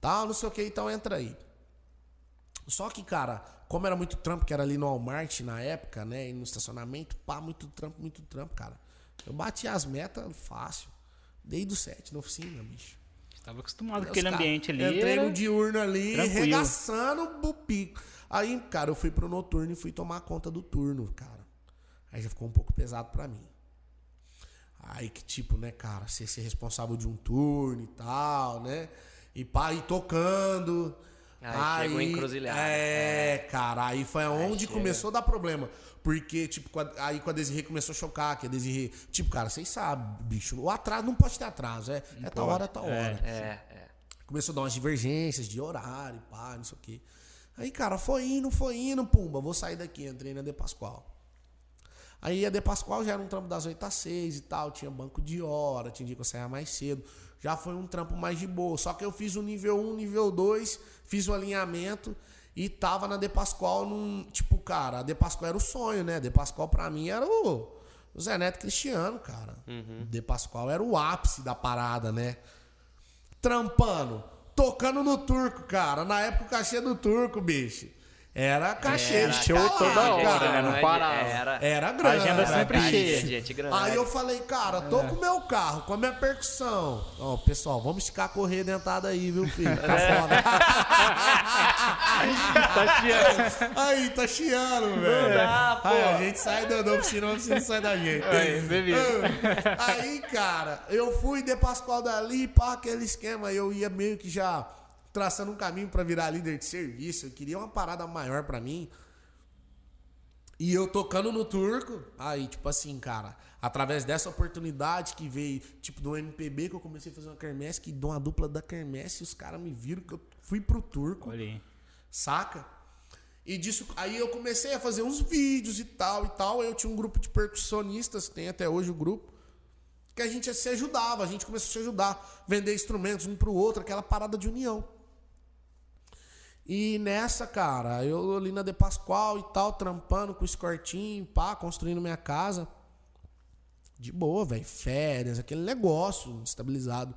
Tal, não sei o que, então entra aí. Só que, cara, como era muito trampo, que era ali no Walmart na época, né? E no estacionamento, pá, muito trampo, muito trampo, cara. Eu bati as metas fácil. Desde o 7 na oficina, bicho. Tava acostumado com aquele cara- ambiente ali. Entrei era- no diurno ali, tranquilo. regaçando o pico. Aí, cara, eu fui pro noturno e fui tomar conta do turno, cara. Aí já ficou um pouco pesado pra mim. Aí que tipo, né, cara, você ser responsável de um turno e tal, né? E pá, ir tocando. Aí chegou encruzilhada. É, cara, aí foi onde começou a dar problema. Porque, tipo, aí com a Desirê começou a chocar, que a Desirê. Tipo, cara, vocês sabem, bicho, o atraso não pode ter atraso. É, é tal hora, é tal hora. É, é. Começou a dar umas divergências de horário, pá, não sei o quê. Aí, cara, foi indo, foi indo, pumba, vou sair daqui. Entrei na De Pascoal. Aí a De Pascoal já era um trampo das 8 às 6 e tal, tinha banco de hora, tinha dia que eu saía mais cedo. Já foi um trampo mais de boa. Só que eu fiz o nível 1, nível 2, fiz o alinhamento e tava na De Pascoal num. Tipo, cara, a De Pascoal era o sonho, né? De Pascoal pra mim era o, o Zé Neto Cristiano, cara. De Pascoal era o ápice da parada, né? trampando, tocando no turco, cara. Na época o cachê do turco, bicho. Era cachê, Era show cachê, toda hora, cara, não grande, parava. Era, Era grande. agenda sempre cheia. gente grande. Aí eu falei, cara, tô com o meu carro, com a minha percussão. Ó, pessoal, vamos esticar a correia dentada aí, viu, filho? Tá É. foda. (laughs) Tá chiando. Aí, tá chiando, velho. dá. Aí a gente sai do da piscina, a piscina sai da gente. Aí, beleza. Aí, cara, eu fui de Pascoal dali, pá, aquele esquema. Eu ia meio que já traçando um caminho pra virar líder de serviço. Eu queria uma parada maior pra mim. E eu tocando no turco, aí, tipo assim, cara, através dessa oportunidade que veio, tipo, do MPB, que eu comecei a fazer uma quermesse, que dou uma dupla da quermesse, os caras me viram que eu fui pro turco, Olha aí. saca? E disso, aí eu comecei a fazer uns vídeos e tal e tal. Eu tinha um grupo de percussionistas, tem até hoje o grupo, que a gente se ajudava, a gente começou a se ajudar, vender instrumentos um pro outro, aquela parada de união. E nessa, cara, eu ali na De Pascoal e tal, trampando com o escortinho, pá, construindo minha casa. De boa, velho. Férias, aquele negócio estabilizado.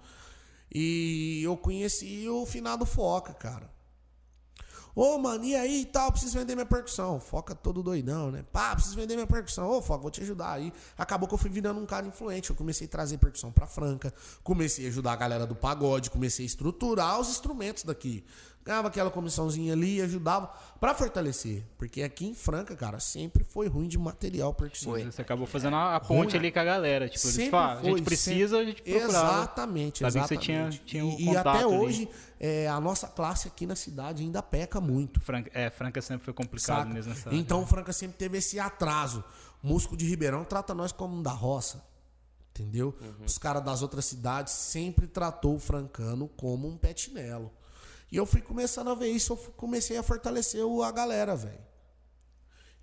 E eu conheci o finado Foca, cara. Ô, mano, e aí e tal? Preciso vender minha percussão. Foca todo doidão, né? Pá, preciso vender minha percussão. Ô, Foca, vou te ajudar aí. Acabou que eu fui virando um cara influente. Eu comecei a trazer percussão pra Franca. Comecei a ajudar a galera do pagode. Comecei a estruturar os instrumentos daqui. Ganhava aquela comissãozinha ali, ajudava pra fortalecer. Porque aqui em Franca, cara, sempre foi ruim de material percussivo. Você acabou fazendo a, a ponte ali com a galera. Tipo, eles Sempre falam, a foi, gente precisa, a gente procurava. Exatamente, Sabia que exatamente. você tinha- tinha o e, e até ali. hoje, é, a nossa classe aqui na cidade ainda peca muito. Franca, é, Franca sempre foi complicado Saca? mesmo nessa Então, Franca sempre teve esse atraso. Músico de Ribeirão trata nós como um da roça. Entendeu? Os caras das outras cidades sempre tratou o francano como um petinelo. E eu fui começando a ver isso, eu comecei a fortalecer a galera, velho.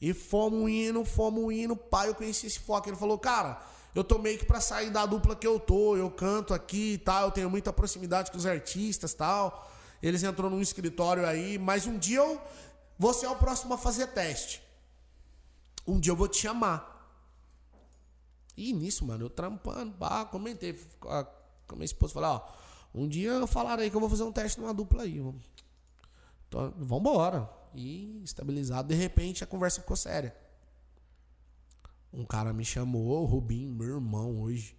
E fomos indo, fomos indo, pai, eu conheci esse foco. Ele falou, cara, eu tô meio que pra sair da dupla que eu tô, eu canto aqui e tal, eu tenho muita proximidade com os artistas e tal. Eles entrou num escritório aí, mas um dia eu você é o próximo a fazer teste. Um dia eu vou te chamar. E nisso, mano, eu trampando, pá, comentei com a, com a minha esposa, falei, ó, um dia falaram aí que eu vou fazer um teste numa dupla aí. Então, vambora. E estabilizado, de repente a conversa ficou séria. Um cara me chamou, o Rubinho, meu irmão hoje,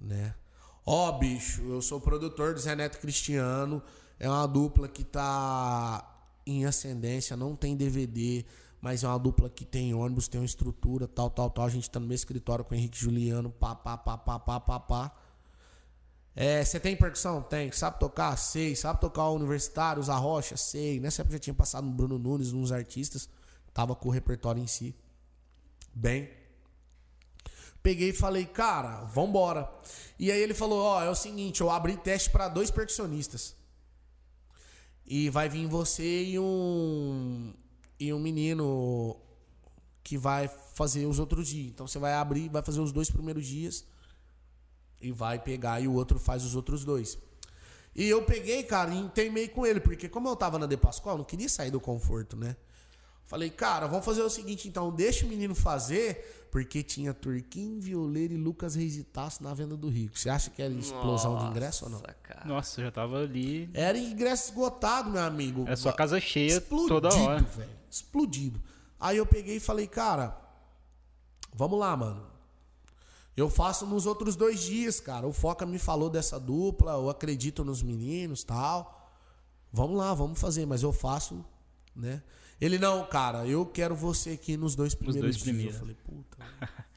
né? Ó, bicho, eu sou produtor do Zé Neto Cristiano. É uma dupla que tá em ascendência, não tem DVD, mas é uma dupla que tem ônibus, tem uma estrutura, tal, tal, tal. A gente tá no meu escritório com o Henrique Juliano, pá, pá, pá, pá, pá, pá, pá. É, você tem percussão? Tem. Sabe tocar? Sei. Sabe tocar o Universitário, os Arrocha? Sei. Nessa época já tinha passado no Bruno Nunes, uns artistas. Tava com o repertório em si. Bem. Peguei e falei, cara, vambora. E aí ele falou, ó, é o seguinte, eu abri teste pra dois percussionistas. E vai vir você e um e um menino que vai fazer os outros dias. Então você vai abrir, vai fazer os dois primeiros dias e vai pegar e o outro faz os outros dois. E eu peguei, cara, e teimei com ele, porque como eu tava na De Pascoal, eu não queria sair do conforto, né? Falei, cara, vamos fazer o seguinte então, deixa o menino fazer, porque tinha Turquinho, Violeiro e Lucas Reis e Tasso na venda do Rico. Você acha que era explosão de ingresso ou não? Nossa, cara. Nossa, já tava ali. Era ingresso esgotado, meu amigo. Era sua casa cheia Explodido, toda hora. velho. Explodido. Aí eu peguei e falei, cara, vamos lá, mano. Eu faço nos outros dois dias, cara. O Foca me falou dessa dupla, eu acredito nos meninos tal. Vamos lá, vamos fazer, mas eu faço, né? Ele, não, cara, eu quero você aqui nos dois primeiros dois dias. primeiros. Eu falei, puta. velho. (laughs)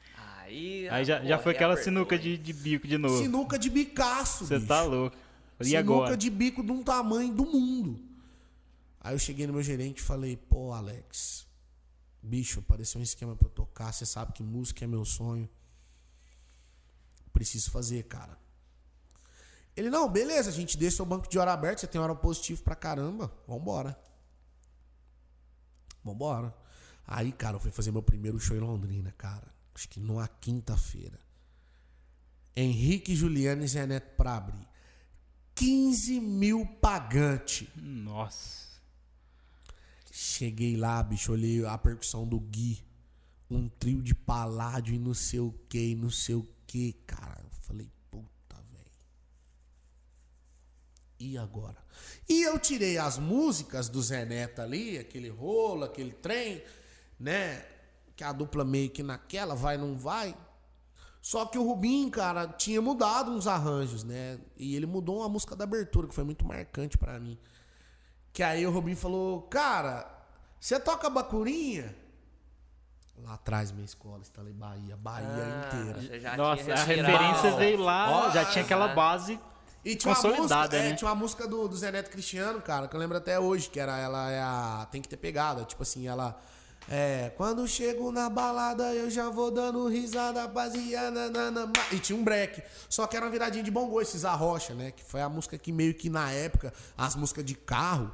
Aí, Aí já, já foi aquela sinuca de, de bico de novo. Sinuca de bicaço, Você tá louco. E Sinuca agora? de bico de um tamanho do mundo. Aí eu cheguei no meu gerente e falei, pô, Alex, bicho, apareceu um esquema pra eu tocar, você sabe que música é meu sonho. Preciso fazer, cara. Ele, não, beleza, a gente deixa o banco de hora aberto, você tem hora positiva pra caramba, vambora. Vambora. Aí, cara, eu fui fazer meu primeiro show em Londrina, cara. Acho que numa quinta-feira. Henrique Juliano e Zé Neto pra abrir. 15 mil pagante. Nossa. Cheguei lá, bicho, olhei a percussão do Gui. Um trio de paládio e não sei o que, não sei o que, cara. Eu falei, puta, velho. e agora? E eu tirei as músicas do Zé Neto ali, aquele rolo, aquele trem, né? Que a dupla meio que naquela vai, não vai. Só que o Rubim, cara, tinha mudado uns arranjos, né? E ele mudou uma música da abertura, que foi muito marcante para mim. Que aí o Rubim falou, cara, você toca bacurinha? Lá atrás, minha escola, está em Bahia, Bahia Ah, inteira. Nossa, a referência veio lá, Ó, já tinha aquela base E tinha uma, música, consolidada, é, né? tinha uma música do, do Zé Neto Cristiano, cara, que eu lembro até hoje, que era ela é a. Tem que ter pegada. Tipo assim, ela. É. Quando chego na balada, eu já vou dando risada, baseada. nananã. E tinha um break. Só que era uma viradinha de bongô, esses arrocha, né? Que foi a música que meio que na época, as músicas de carro.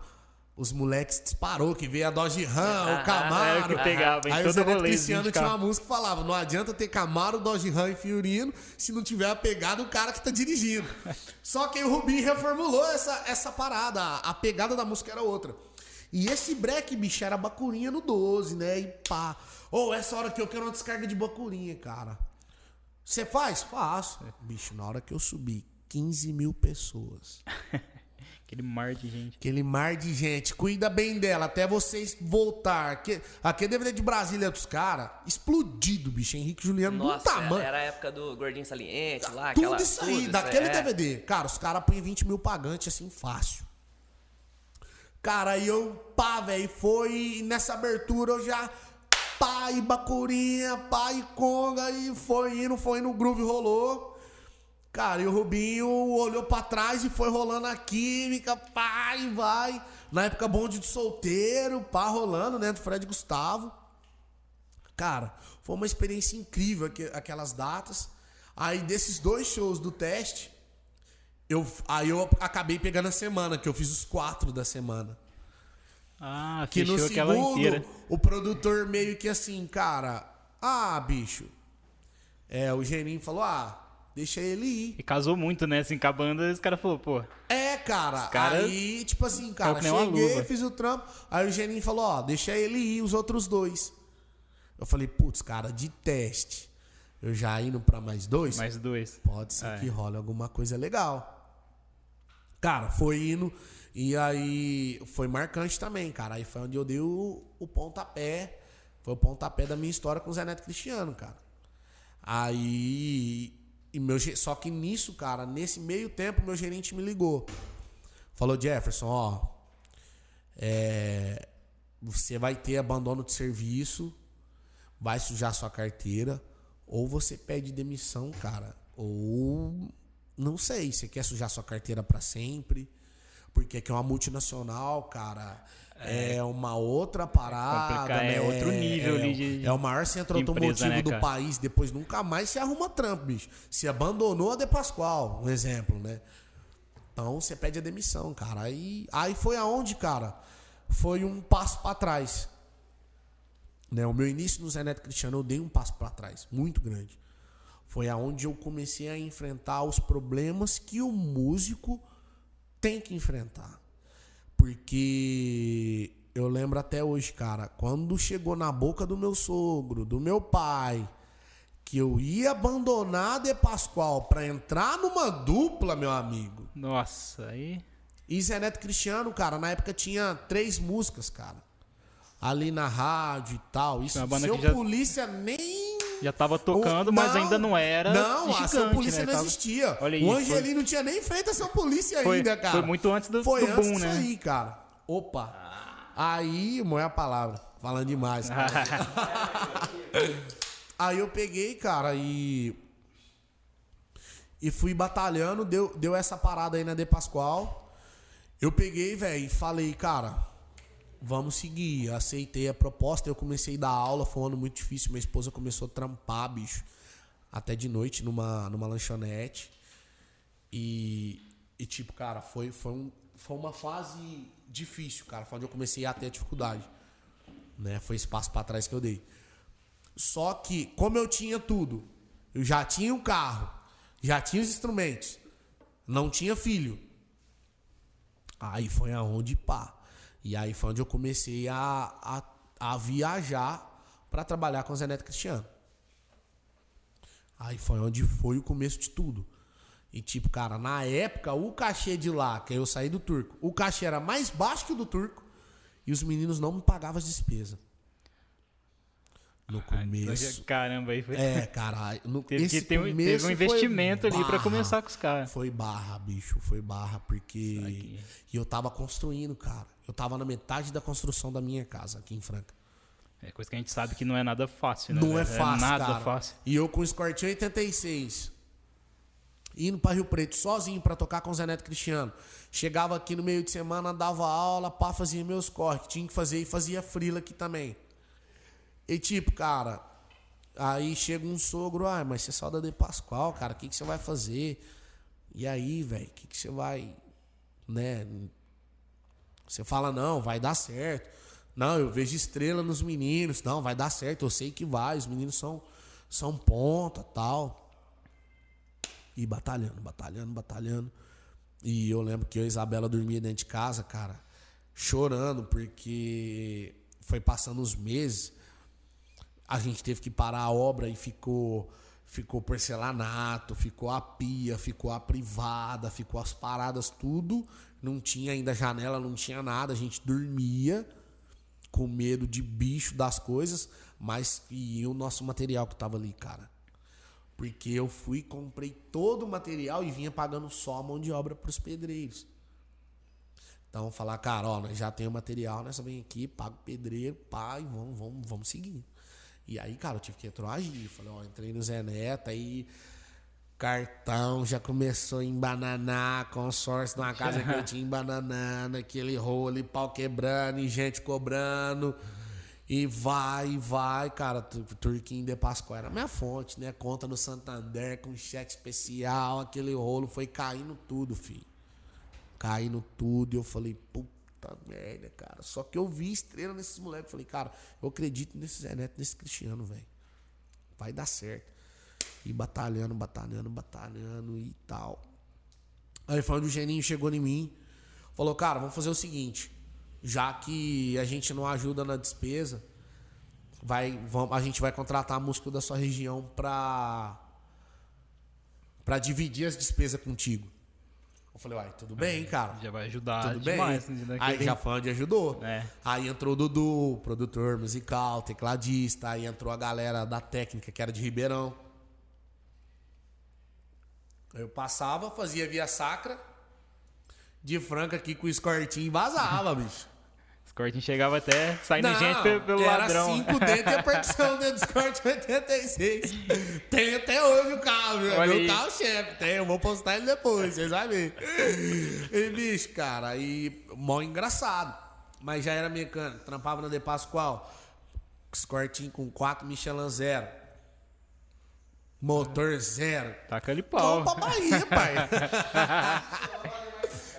Os moleques disparou, que veio a Dodge Ram, Ah, o Camaro. é o que pegava Aí o Zé Neto Cristiano tinha uma música que falava: não adianta ter Camaro, Dodge Ram e Fiorino se não tiver a pegada do cara que tá dirigindo. (laughs) Só que aí o Rubinho reformulou essa, essa parada. A, a pegada da música era outra. E esse break, bicho, era bacurinha no 12, né? E pá. Ou essa hora que eu quero uma descarga de bacurinha, cara. Você faz? Faço. Bicho, na hora que eu subi, 15 mil pessoas. (laughs) aquele mar de gente. Aquele mar de gente, cuida bem dela até vocês voltar. Aqui, aquele DVD de Brasília dos caras, explodido, bicho. Henrique Juliano, do Nossa, tamanho. era a época do Gordinho Saliente lá, tudo aquela, isso aí, tudo daquele é. DVD. Cara, os caras põem 20 mil pagantes assim, fácil. Cara, aí eu, pá, velho, foi. E nessa abertura eu já. Pá, e bacurinha, pá, e conga, e foi indo, foi indo, o groove rolou. Cara, e o Rubinho olhou pra trás e foi rolando a química, e vai. Na época, bonde de solteiro, pá, rolando, né, do Fred Gustavo. Cara, foi uma experiência incrível aque- aquelas datas. Aí, desses dois shows do teste, eu, aí eu acabei pegando a semana, que eu fiz os quatro da semana. Ah, Que no segundo, o produtor meio que assim, cara, ah, bicho. É, o Geninho falou, ah, deixa ele ir. E casou muito, né? Assim, com a banda, os caras falaram, pô, É, cara. cara aí, tipo assim, cara, cheguei, fiz o trampo. Aí o Geninho falou, ó, deixa ele ir, os outros dois. Eu falei, putz, cara, de teste. Eu já indo pra mais dois? mais dois. Pode ser É. que role alguma coisa legal. Cara, foi indo. E aí foi marcante também, cara. Aí foi onde eu dei o, o pontapé. Foi o pontapé da minha história com o Zé Neto Cristiano, cara. Aí. E meu, só que nisso, cara, nesse meio tempo, meu gerente me ligou. Falou, Jefferson, ó. É, você vai ter abandono de serviço, vai sujar sua carteira, ou você pede demissão, cara, ou não sei, você quer sujar sua carteira pra sempre, porque aqui é uma multinacional, cara, é, uma outra parada, é né? outro nível é, ali de- é o maior centro empresa, automotivo né, do cara? país, depois nunca mais se arruma trampo, bicho. Se abandonou a De Pascoal, um exemplo, né? Então você pede a demissão, cara. Aí, aí foi aonde, cara? Foi um passo pra trás. Né? O meu início no Zé Neto Cristiano, eu dei um passo pra trás, muito grande. Foi aonde eu comecei a enfrentar os problemas que o músico tem que enfrentar. Porque eu lembro até hoje, cara, quando chegou na boca do meu sogro, do meu pai, que eu ia abandonar a De Pascoal pra entrar numa dupla, meu amigo. Nossa, aí. E Zé Neto Cristiano, cara, na época tinha três músicas, cara. Ali na rádio e tal. Isso seu já- polícia nem. Já tava tocando, O- mas ainda não era. Não, a seu gigante, polícia né? não Tava- existia. Olha o foi- Angelim não tinha nem feito a seu polícia Foi- ainda, cara. foi muito antes do- Foi do antes boom, né? aí, cara. Opa. Aí, amor, é a palavra. Falando demais, cara. (laughs) Aí eu peguei, cara, e. E fui batalhando, deu, deu essa parada aí na De Pascoal. Eu peguei, velho, e falei, cara, vamos seguir. Aceitei a proposta, eu comecei a dar aula, foi um ano muito difícil. Minha esposa começou a trampar, bicho, até de noite numa, numa lanchonete. E, e tipo, cara, foi, foi, um, foi uma fase difícil, cara. Foi onde eu comecei a ter dificuldade. Né? Foi esse passo pra trás que eu dei. Só que, como eu tinha tudo, eu já tinha o carro, já tinha os instrumentos, não tinha filho. Aí foi aonde pá. E aí foi onde eu comecei a, a, a viajar pra trabalhar com o Zé Neto Cristiano. Aí foi onde foi o começo de tudo. E tipo, cara, na época, o cachê de lá, que eu saí do turco, o cachê era mais baixo que o do turco e os meninos não me pagavam as despesas. No começo. Caramba, aí foi. É, caralho. No, (laughs) Teve esse que ter um, teve um investimento ali pra barra. começar com os caras. Foi barra, bicho, foi barra, porque. E eu tava construindo, cara. Eu tava na metade da construção da minha casa aqui em Franca. É coisa que a gente sabe que não é nada fácil, né? Não é fácil, nada cara. fácil. E eu com o Escort 86, indo pra Rio Preto sozinho pra tocar com o Zé Neto Cristiano. Chegava aqui no meio de semana, dava aula, pá, fazia meus corres. que Tinha que fazer e fazia frila aqui também. E tipo, cara, aí chega um sogro, ah, mas você é só da De Pascoal, cara, o que, que você vai fazer? E aí, velho, o que, que você vai, né? Você fala, não, vai dar certo. Não, eu vejo estrela nos meninos. Não, vai dar certo, eu sei que vai. Os meninos são, são ponta, tal. E batalhando, batalhando, batalhando. E eu lembro que eu e a Isabela dormia dentro de casa, cara, chorando, porque foi passando os meses. A gente teve que parar a obra e ficou ficou porcelanato, ficou a pia, ficou a privada, ficou as paradas, tudo. Não tinha ainda janela, não tinha nada. A gente dormia com medo de bicho das coisas, mas e o nosso material que tava ali, cara. Porque eu fui, comprei todo o material e vinha pagando só a mão de obra pros pedreiros. Então, falar, cara, ó, nós já tem o material, nós só vem aqui, paga o pedreiro, pá, e vamos, vamos, vamos seguir. E aí, cara, eu tive que retroagir. Falei, ó, entrei no Zé Neto, aí cartão já começou a embananar, consórcio de uma casa que eu tinha embananando, aquele rolo e pau quebrando, e gente cobrando. E vai, vai, cara. Tu- Turquinho de Pascoal era minha fonte, né? Conta no Santander com cheque especial, aquele rolo foi caindo tudo, filho. Caindo tudo. E eu falei, puta merda, cara. Só que eu vi estrela nesses moleques. Falei, cara, eu acredito nesse Zé Neto, nesse Cristiano, velho. Vai dar certo. E batalhando, batalhando, batalhando e tal. Aí foi onde o Geninho chegou em mim. Falou, cara, vamos fazer o seguinte. Já que a gente não ajuda na despesa, vai, vamos, a gente vai contratar músico da sua região pra, pra dividir as despesas contigo. Eu falei, uai, tudo bem, cara. Já vai ajudar Tudo demais. bem. né? Aí Daquele- já foi onde ajudou. É. Aí entrou o Dudu, produtor musical, tecladista. Aí entrou a galera da técnica, que era de Ribeirão. Eu passava, fazia via sacra. De franca aqui com o escortinho e vazava, bicho. Os cortinhos chegavam até saindo Não, gente pelo, era ladrão. cinco dentro e a percussão dentro do Escort 86. Tem até hoje o carro? Olha Meu aí. carro chefe. Tem, eu vou postar ele depois, vocês vão ver. E, bicho, cara, aí, mó engraçado. Mas já era mecânico, trampava na De Pascoal. Escortinho com 4 Michelin zero. Motor zero. Taca ali pau. Vamos pra Bahia, pai. (laughs)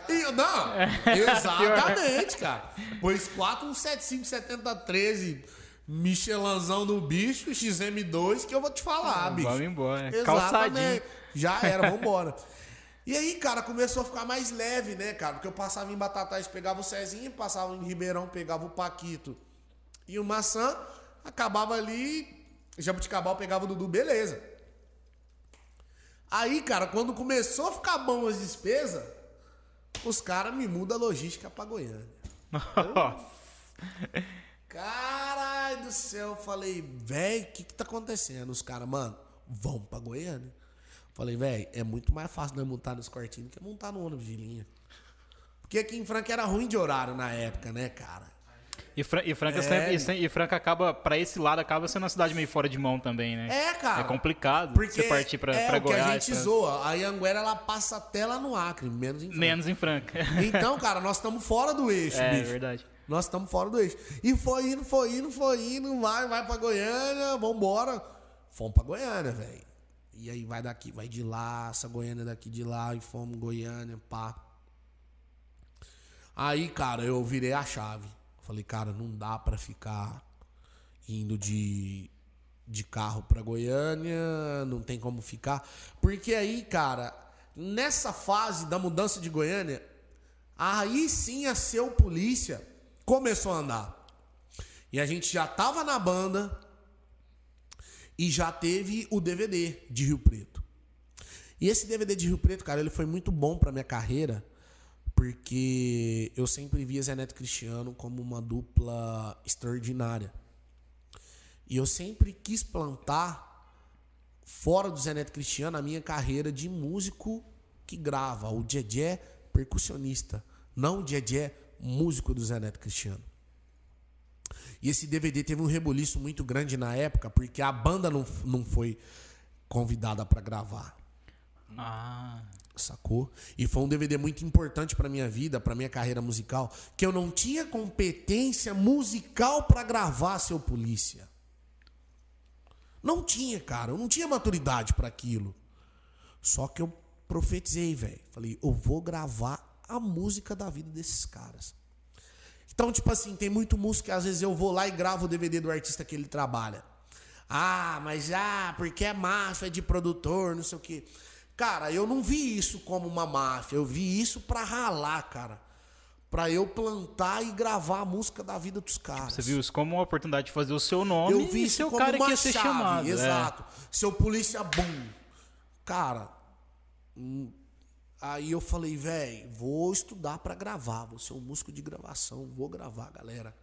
E, não, exatamente, cara. Pois 4, 175, 70, 13, Michelanzão do bicho, XM2, que eu vou te falar, bicho. Vamos embora. Exatamente. Calçadinho. Já era, (laughs) vambora. E aí, cara, começou a ficar mais leve, né, cara? Porque eu passava em Batatais, pegava o Cezinho, passava em Ribeirão, pegava o Paquito e o Maçã, acabava ali, Jabuticabal pegava o Dudu, beleza. Aí, cara, quando começou a ficar bom as despesas, os caras me mudam a logística pra Goiânia. Nossa. Caralho do céu, eu falei, velho, o que que tá acontecendo? Os caras, mano, vamos pra Goiânia. Falei, velho, é muito mais fácil nós montar nos cortinhos do que montar no ônibus de linha. Porque aqui em Franca era ruim de horário na época, né, cara? E, Fran- e Franca É. sempre, e, e Franca acaba, pra esse lado, acaba sendo uma cidade meio fora de mão também, né? É, cara. É complicado Porque você partir pra, é pra Goiás. que a gente pra- zoa. A Anguera, ela passa até lá no Acre, menos em Franca. Menos em Franca. (laughs) Então, cara, nós estamos fora do eixo, é, bicho. verdade. Nós estamos fora do eixo. E foi indo, foi indo, foi indo, vai, vai pra Goiânia, vambora. Fomos pra Goiânia, velho. E aí vai daqui, vai de lá, essa Goiânia daqui de lá, e fomos Goiânia, pá. Aí, cara, eu virei a chave. Falei, cara, não dá pra ficar indo de, de carro pra Goiânia, não tem como ficar. Porque aí, cara, nessa fase da mudança de Goiânia, aí sim a seu polícia começou a andar. E a gente já tava na banda e já teve o DVD de Rio Preto. E esse DVD de Rio Preto, cara, ele foi muito bom pra minha carreira, porque eu sempre via Zé Neto Cristiano como uma dupla extraordinária. E eu sempre quis plantar fora do Zé Neto Cristiano a minha carreira de músico que grava, o Djedé percussionista, não o Djedé músico do Zé Neto Cristiano. E esse DVD teve um rebuliço muito grande na época, porque a banda não, não foi convidada pra gravar. Ah. Sacou? E foi um DVD muito importante pra minha vida, pra minha carreira musical, que eu não tinha competência musical pra gravar seu polícia. Não tinha, cara, eu não tinha maturidade pra aquilo. Só que eu profetizei, velho. Falei, eu vou gravar a música da vida desses caras. Então, tipo assim, tem muito músico que às vezes eu vou lá e gravo o DVD do artista que ele trabalha. Ah, mas ah, porque é máfia de produtor, não sei o quê. Cara, eu não vi isso como uma máfia, eu vi isso pra ralar, cara. Pra eu plantar e gravar a música da vida dos caras. Você viu isso como uma oportunidade de fazer o seu nome Eu vi e isso ser o como cara que uma ia ser chave, chamado. é. Exato. Seu polícia bom. Cara, hum, aí eu falei, velho, vou estudar pra gravar, vou ser um músico de gravação, vou gravar, galera.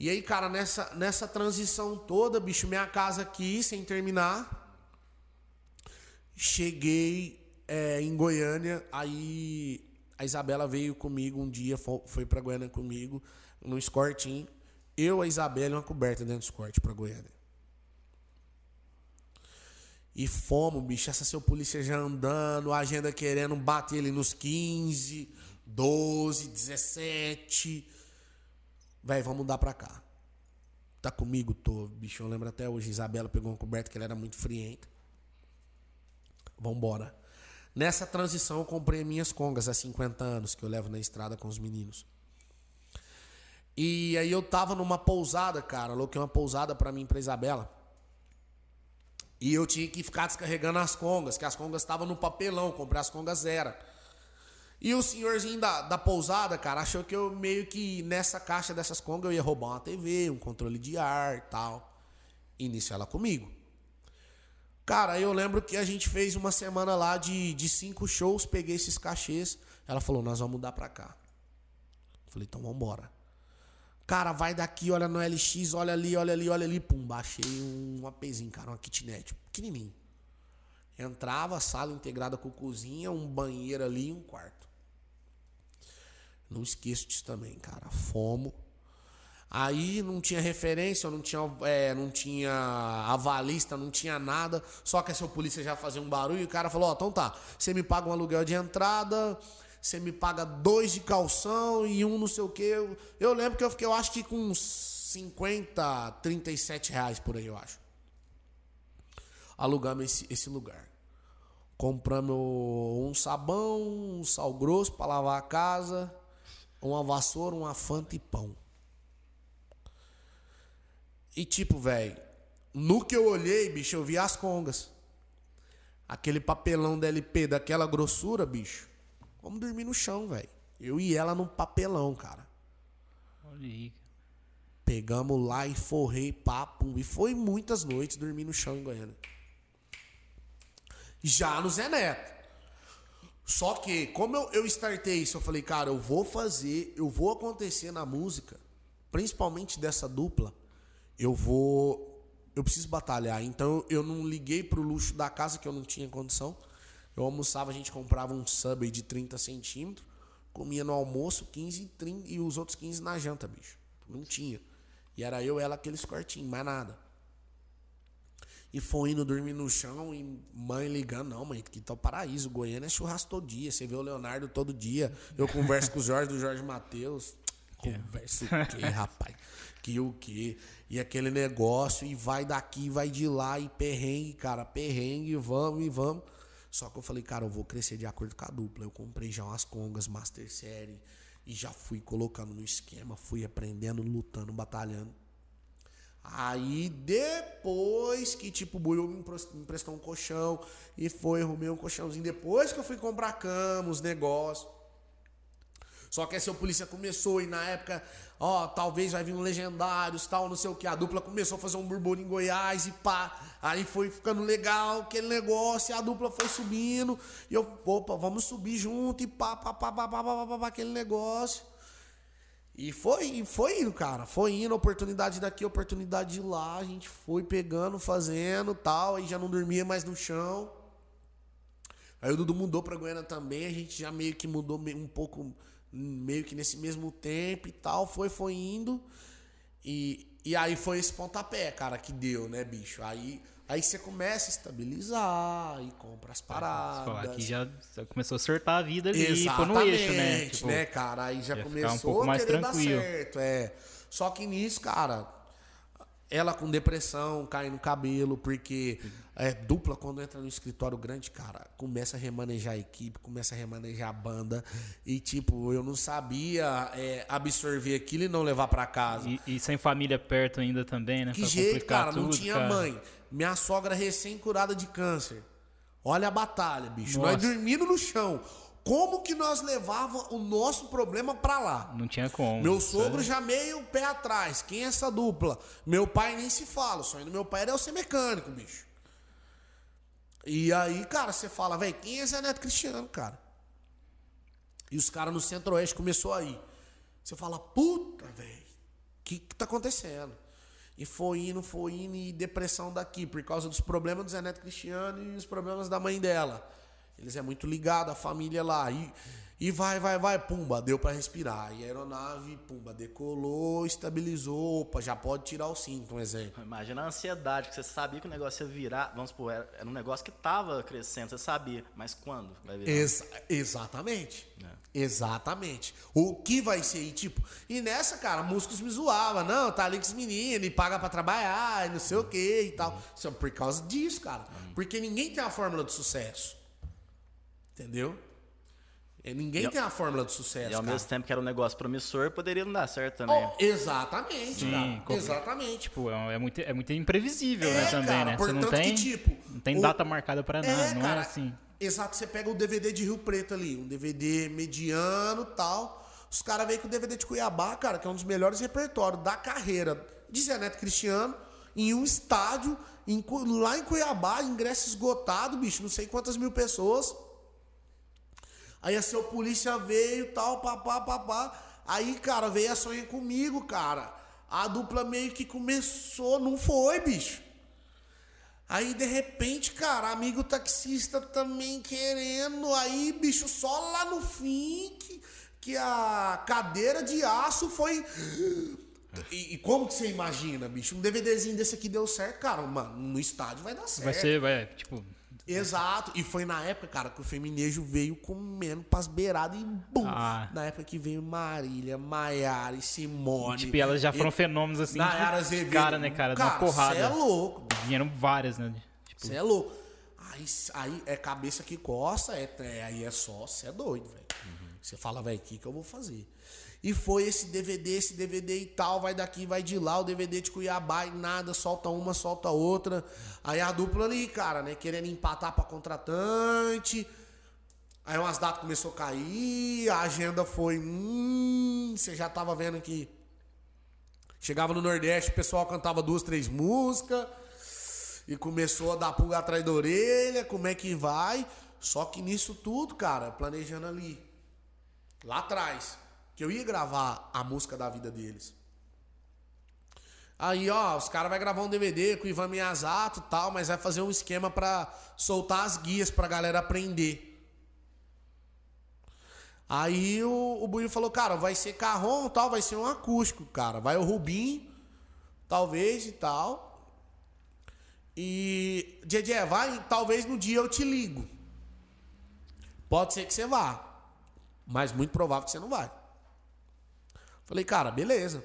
E aí, cara, nessa, nessa transição toda, bicho, minha casa aqui, sem terminar, cheguei é, em Goiânia, aí a Isabela veio comigo um dia, fo- foi pra Goiânia comigo, no escortinho. Eu, a Isabela e uma coberta dentro do escorte pra Goiânia. E fomos, bicho, essa seu polícia já andando, a agenda querendo bater ele nos 15, 12, 17. Véi, vamos mudar pra cá. Tá comigo? Tô, bicho, eu lembro até hoje. Isabela pegou uma coberta que ela era muito frienta. Vambora. Nessa transição eu comprei minhas congas há 50 anos que eu levo na estrada com os meninos. E aí eu tava numa pousada, cara, aloquei uma pousada pra mim pra Isabela. E eu tinha que ficar descarregando as congas, que as congas estavam no papelão, comprei as congas zero. E o senhorzinho da, da pousada, cara, achou que eu meio que nessa caixa dessas congas eu ia roubar uma TV, um controle de ar e tal. Nisso ela comigo. Cara, eu lembro que a gente fez uma semana lá de, de cinco shows, peguei esses cachês. Ela falou, nós vamos mudar pra cá. Falei, então vambora. Cara, vai daqui, olha no LX, olha ali, olha ali, olha ali. Pum, baixei um APzinho, cara, uma kitnet, pequenininho. Entrava, sala integrada com cozinha, um banheiro ali e um quarto. Não esqueço disso também, cara. Fomos. Aí não tinha referência, não tinha, é, não tinha avalista, não tinha nada. Só que a seu polícia já fazia um barulho e o cara falou: Ó, então tá, você me paga um aluguel de entrada, você me paga dois de calção e um não sei o quê. Eu, eu lembro que eu fiquei, eu acho que com uns 50, 37 reais por aí, eu acho. Alugamos esse, esse lugar. Compramos um sabão, um sal grosso para lavar a casa, uma vassoura, uma fanta e pão. E tipo, velho, no que eu olhei, bicho, eu vi as congas. Aquele papelão da LP daquela grossura, bicho. Vamos dormir no chão, velho. Eu e ela num papelão, cara. Olha aí. Pegamos lá e forrei papo. E foi muitas noites dormir no chão em Goiânia. Já no Zé Neto. Só que, como eu, eu startei isso, eu falei, cara, eu vou fazer, eu vou acontecer na música, principalmente dessa dupla, eu vou. Eu preciso batalhar. Então eu não liguei pro luxo da casa, que eu não tinha condição. Eu almoçava, a gente comprava um sub de 30 centímetros, comia no almoço 15 30, e os outros 15 na janta, bicho. Não tinha. E era eu, ela, aqueles cortinhos, mais nada. E foi indo dormir no chão e mãe ligando, não, mãe, que tá o paraíso. Goiânia é churrasco todo dia. Você vê o Leonardo todo dia. Eu converso com o Jorge do Jorge Matheus. (laughs) Conversa o quê, rapaz? Que o quê? E aquele negócio, e vai daqui, vai de lá, e perrengue, cara, perrengue, vamos e vamos. Só que eu falei, cara, eu vou crescer de acordo com a dupla. Eu comprei já umas congas Master Série e já fui colocando no esquema, fui aprendendo, lutando, batalhando. Aí depois que tipo o Buiu me emprestou um colchão e foi, arrumei um colchãozinho. Depois que eu fui comprar cama, os negócios. Só que essa polícia começou e na época, ó, talvez vai vir um Legendários, tal, não sei o que. A dupla começou a fazer um burburinho em Goiás e pá. Aí foi ficando legal aquele negócio, e a dupla foi subindo. E eu, opa, vamos subir junto e pá, pá, pá, pá, pá, pá, pá, pá aquele negócio. E foi, foi indo, cara. Foi indo, oportunidade daqui, oportunidade de lá. A gente foi pegando, fazendo tal. Aí já não dormia mais no chão. Aí o Dudu mudou pra Goiânia também. A gente já meio que mudou um pouco, meio que nesse mesmo tempo e tal. Foi, foi indo. E, e aí foi esse pontapé, cara, que deu, né, bicho? Aí Aí você começa a estabilizar e compra as paradas. Aqui já começou a acertar a vida ali, Exatamente, no eixo, né? Tipo, né, cara? Aí já começou um a querer tranquilo. dar certo, é. Só que nisso, cara, ela com depressão, cai no cabelo, porque é dupla quando entra no escritório grande, cara, começa a remanejar a equipe, começa a remanejar a banda. E, tipo, eu não sabia é, absorver aquilo e não levar para casa. E, e, sem família perto ainda também, né? Que jeito, cara, tudo, não tinha cara. mãe. Minha sogra recém-curada de câncer. Olha a batalha, bicho. Nossa. Nós dormindo no chão. Como que nós levava o nosso problema para lá? Não tinha como. Meu sogro já meio pé atrás. Quem é essa dupla? Meu pai nem se fala. O sonho do meu pai era eu ser mecânico, bicho. E aí, cara, você fala, velho, quem é Zé Neto Cristiano, cara? E os caras no Centro-Oeste começou aí. Você fala, puta, velho, o que, que tá acontecendo? E foi indo, foi indo, e depressão daqui, por causa dos problemas do Zé Neto Cristiano e os problemas da mãe dela. Eles é muito ligado, a família lá. E, e vai, vai, vai, pumba, deu para respirar. E a aeronave, pumba, decolou, estabilizou, opa, já pode tirar o cinto, um exemplo. Imagina a ansiedade, que você sabia que o negócio ia virar, vamos supor, era, era um negócio que estava crescendo, você sabia, mas quando vai virar? Ex exatamente. É. Exatamente. O que vai ser, e tipo, e nessa, cara, músicos me zoavam, não, tá ali com os meninos, e paga pra trabalhar, e não sei o que e tal. Isso é por causa disso, cara. Porque ninguém tem a fórmula do sucesso. Entendeu? É, ninguém e, tem a fórmula do sucesso. E ao cara. mesmo tempo que era um negócio promissor, poderia não dar certo também. Oh, exatamente, Sim, cara. Exatamente. Tipo, é, é, muito, é muito imprevisível, né, é, né, também, cara, né? Você não tem, que, tipo, não tem o... data marcada para nada, é, não é cara, é assim. Exato, você pega o DVD de Rio Preto ali, um DVD mediano tal. Os caras veem com o DVD de Cuiabá, cara, que é um dos melhores repertórios da carreira de Zé Neto Cristiano, em um estádio, em, lá em Cuiabá, ingresso esgotado, bicho, não sei quantas mil pessoas. Aí a seu polícia veio tal, papá, papá. Aí, cara, veio a sonha comigo, cara. A dupla meio que começou, não foi, bicho. Aí, de repente, cara, amigo taxista também querendo. Aí, bicho, só lá no fim que, que a cadeira de aço foi. E, e, como que você imagina, bicho? Um DVDzinho desse aqui deu certo, cara. Mano, no estádio vai dar certo. Vai ser, vai, tipo, Exato. E foi na época, cara, que o feminejo veio comendo pras beiradas e bum. Ah. Na época que veio Marília, Maiara e Simone. Tipo, elas já foram e... fenômenos assim. Na era Azevedo. Cara, né, cara? Cara, porrada. Você é louco. Vieram várias, né? Você tipo... é louco. Aí, aí é cabeça que coça, é, é aí é só, você é doido, velho. Uhum. Você fala, velho, o que, que eu vou fazer? E foi esse DVD, esse DVD e tal, vai daqui, vai de lá, o DVD de Cuiabá e nada, solta uma, solta outra. Aí a dupla ali, cara, né, querendo empatar pra contratante. Aí umas datas começou a cair, a agenda foi, hum, você já tava vendo que chegava no Nordeste, o pessoal cantava duas, três músicas e começou a dar pulga atrás da orelha, como é que vai? Só que nisso tudo, cara, planejando ali, lá atrás que eu ia gravar a música da vida deles. Aí, ó, os caras vão gravar um DVD com o Ivan Miyazato e tal, mas vai fazer um esquema para soltar as guias pra galera aprender. Aí o, o Buio falou, cara, vai ser carrom tal, vai ser um acústico, cara. Vai o Rubim, talvez e tal. E, Djedé, vai, talvez no dia eu te ligo. Pode ser que você vá, mas muito provável que você não vai. Falei, cara, beleza.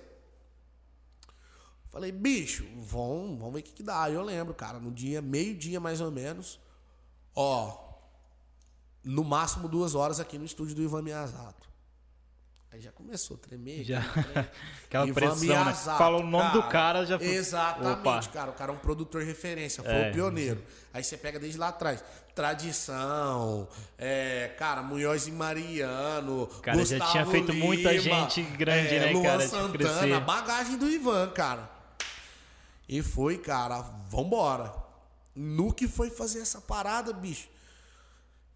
Falei, bicho, vamos, vamos ver o que, que dá. Eu lembro, cara, no dia, meio-dia mais ou menos, ó, no máximo duas horas aqui no estúdio do Ivan Miyazato. Aí já começou a tremer. Já. aquele trem. (laughs) Aquela Ivan pressão, né? Falou o nome do cara, já foi- Exatamente, Opa. cara. O cara é um produtor referência, foi É. o pioneiro. Aí você pega desde lá atrás. Tradição, é, cara, Munhoz e Mariano. Cara, já Gustavo tinha feito muita Lima, gente grande, é, né, Luan cara, Santana, crescer. a bagagem do Ivan, cara. E foi, cara, vambora. No que foi fazer essa parada, bicho.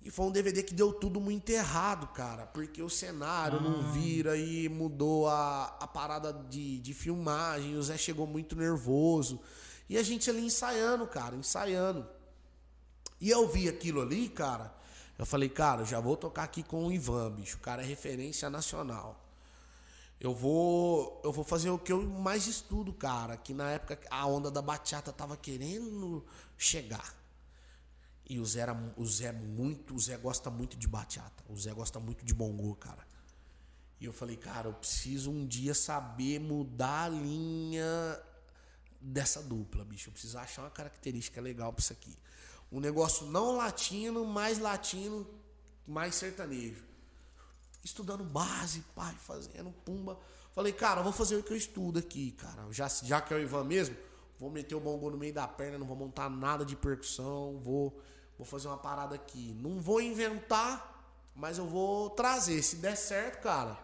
E foi um DVD que deu tudo muito errado, cara. Porque o cenário Ah. não vira e mudou a, a parada de, de filmagem. O Zé chegou muito nervoso. E a gente ali ensaiando, cara, ensaiando. E eu vi aquilo ali, cara. Eu falei, cara, já vou tocar aqui com o Ivan, bicho. O cara é referência nacional. Eu vou, eu vou fazer o que eu mais estudo, cara. Que na época a onda da bachata tava querendo chegar. E o Zé, era, o Zé é muito, o Zé gosta muito de bachata. O Zé gosta muito de bongô, cara. E eu falei, cara, eu preciso um dia saber mudar a linha dessa dupla, bicho. Eu preciso achar uma característica legal pra isso aqui. Um negócio não latino, mais latino, mais sertanejo. Estudando base, pai, fazendo pumba. Falei, cara, vou fazer o que eu estudo aqui, cara. Já, já que é o Ivan mesmo, vou meter o bongô no meio da perna, não vou montar nada de percussão, vou, vou fazer uma parada aqui. Não vou inventar, mas eu vou trazer. Se der certo, cara,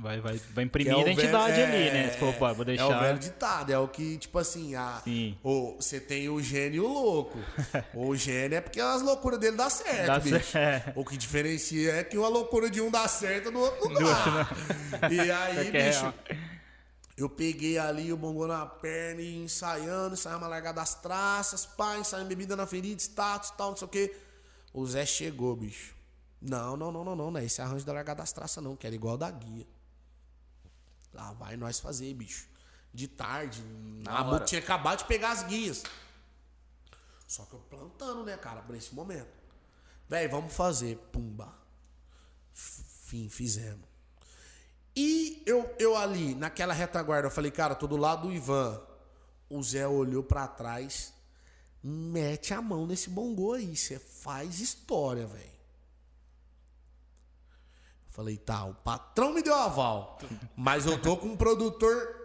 Vai, vai, vai que imprimir é o identidade velho- ali, é, né? Você falou, pô, vou É o deixar. velho ditado, é o que, tipo assim, a, Sim. o, você tem o gênio e o louco. (laughs) o gênio é porque as loucuras dele dá certo, Dá bicho. certo. O que diferencia é que uma loucura de um dá certo, do outro não dá. E aí, é bicho. Eu peguei ali o bongô na perna e ensaiando, ensaiando uma largada das traças, pá, ensaiando bebida na ferida, status, tal, não sei o quê. O Zé chegou, bicho. Não, não, não, não, não, não é esse arranjo da largada das traças, não, que era igual da guia. Lá vai nós fazer, bicho. De tarde, a hora. tinha acabado de pegar as guias. Só que eu plantando, né, cara, por esse momento. Véi, vamos fazer. Pumba. Fim, fizemos. E eu, eu ali, naquela retaguarda, eu falei, cara, tô do lado do Ivan. O Zé olhou pra trás, mete a mão nesse bongô aí. Você faz história, velho. Falei, tá, o patrão me deu aval. Mas eu tô com um produtor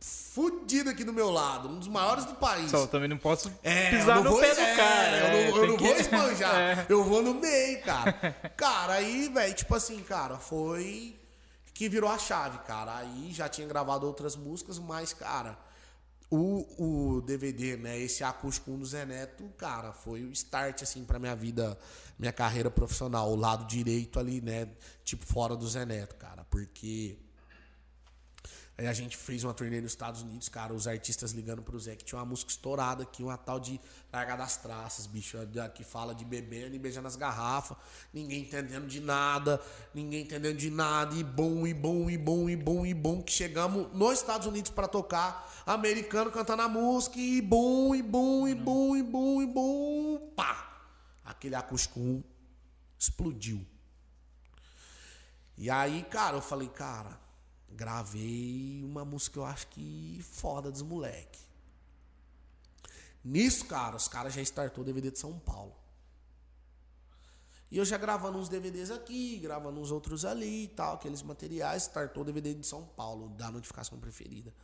fudido aqui do meu lado, um dos maiores do país. Só eu também não posso É, pisar eu no vou, pé do é, cara. Eu é, não, eu tem não que- vou (laughs) esbanjar. É. Eu vou no meio, cara. Cara, aí, velho, tipo assim, cara, foi que virou a chave, cara. Aí já tinha gravado outras músicas, mas, cara, o, o DVD, né, esse acústico 1 do Zé Neto, cara, foi o start, assim, pra minha vida, minha carreira profissional. O lado direito ali, né, tipo, fora do Zé Neto, cara. Porque Aí a gente fez uma turnê nos Estados Unidos, cara, os artistas ligando pro Zé que tinha uma música estourada aqui, uma tal de Largar das Traças, bicho, que fala de bebendo e beijando as garrafas, ninguém entendendo de nada, ninguém entendendo de nada, e bom, e bom, e bom, e bom, e bom, que chegamos nos Estados Unidos pra tocar, americano cantando a música, e bom, e bom, e bom, e bom, e bom, pá! Aquele acústico 1 explodiu. E aí, cara, eu falei, cara, gravei uma música que eu acho que foda dos moleque. Nisso, cara, os caras já startou o DVD de São Paulo. E eu já gravando uns DVDs aqui, gravando uns outros ali e tal, aqueles materiais, startou o DVD de São Paulo, da notificação preferida.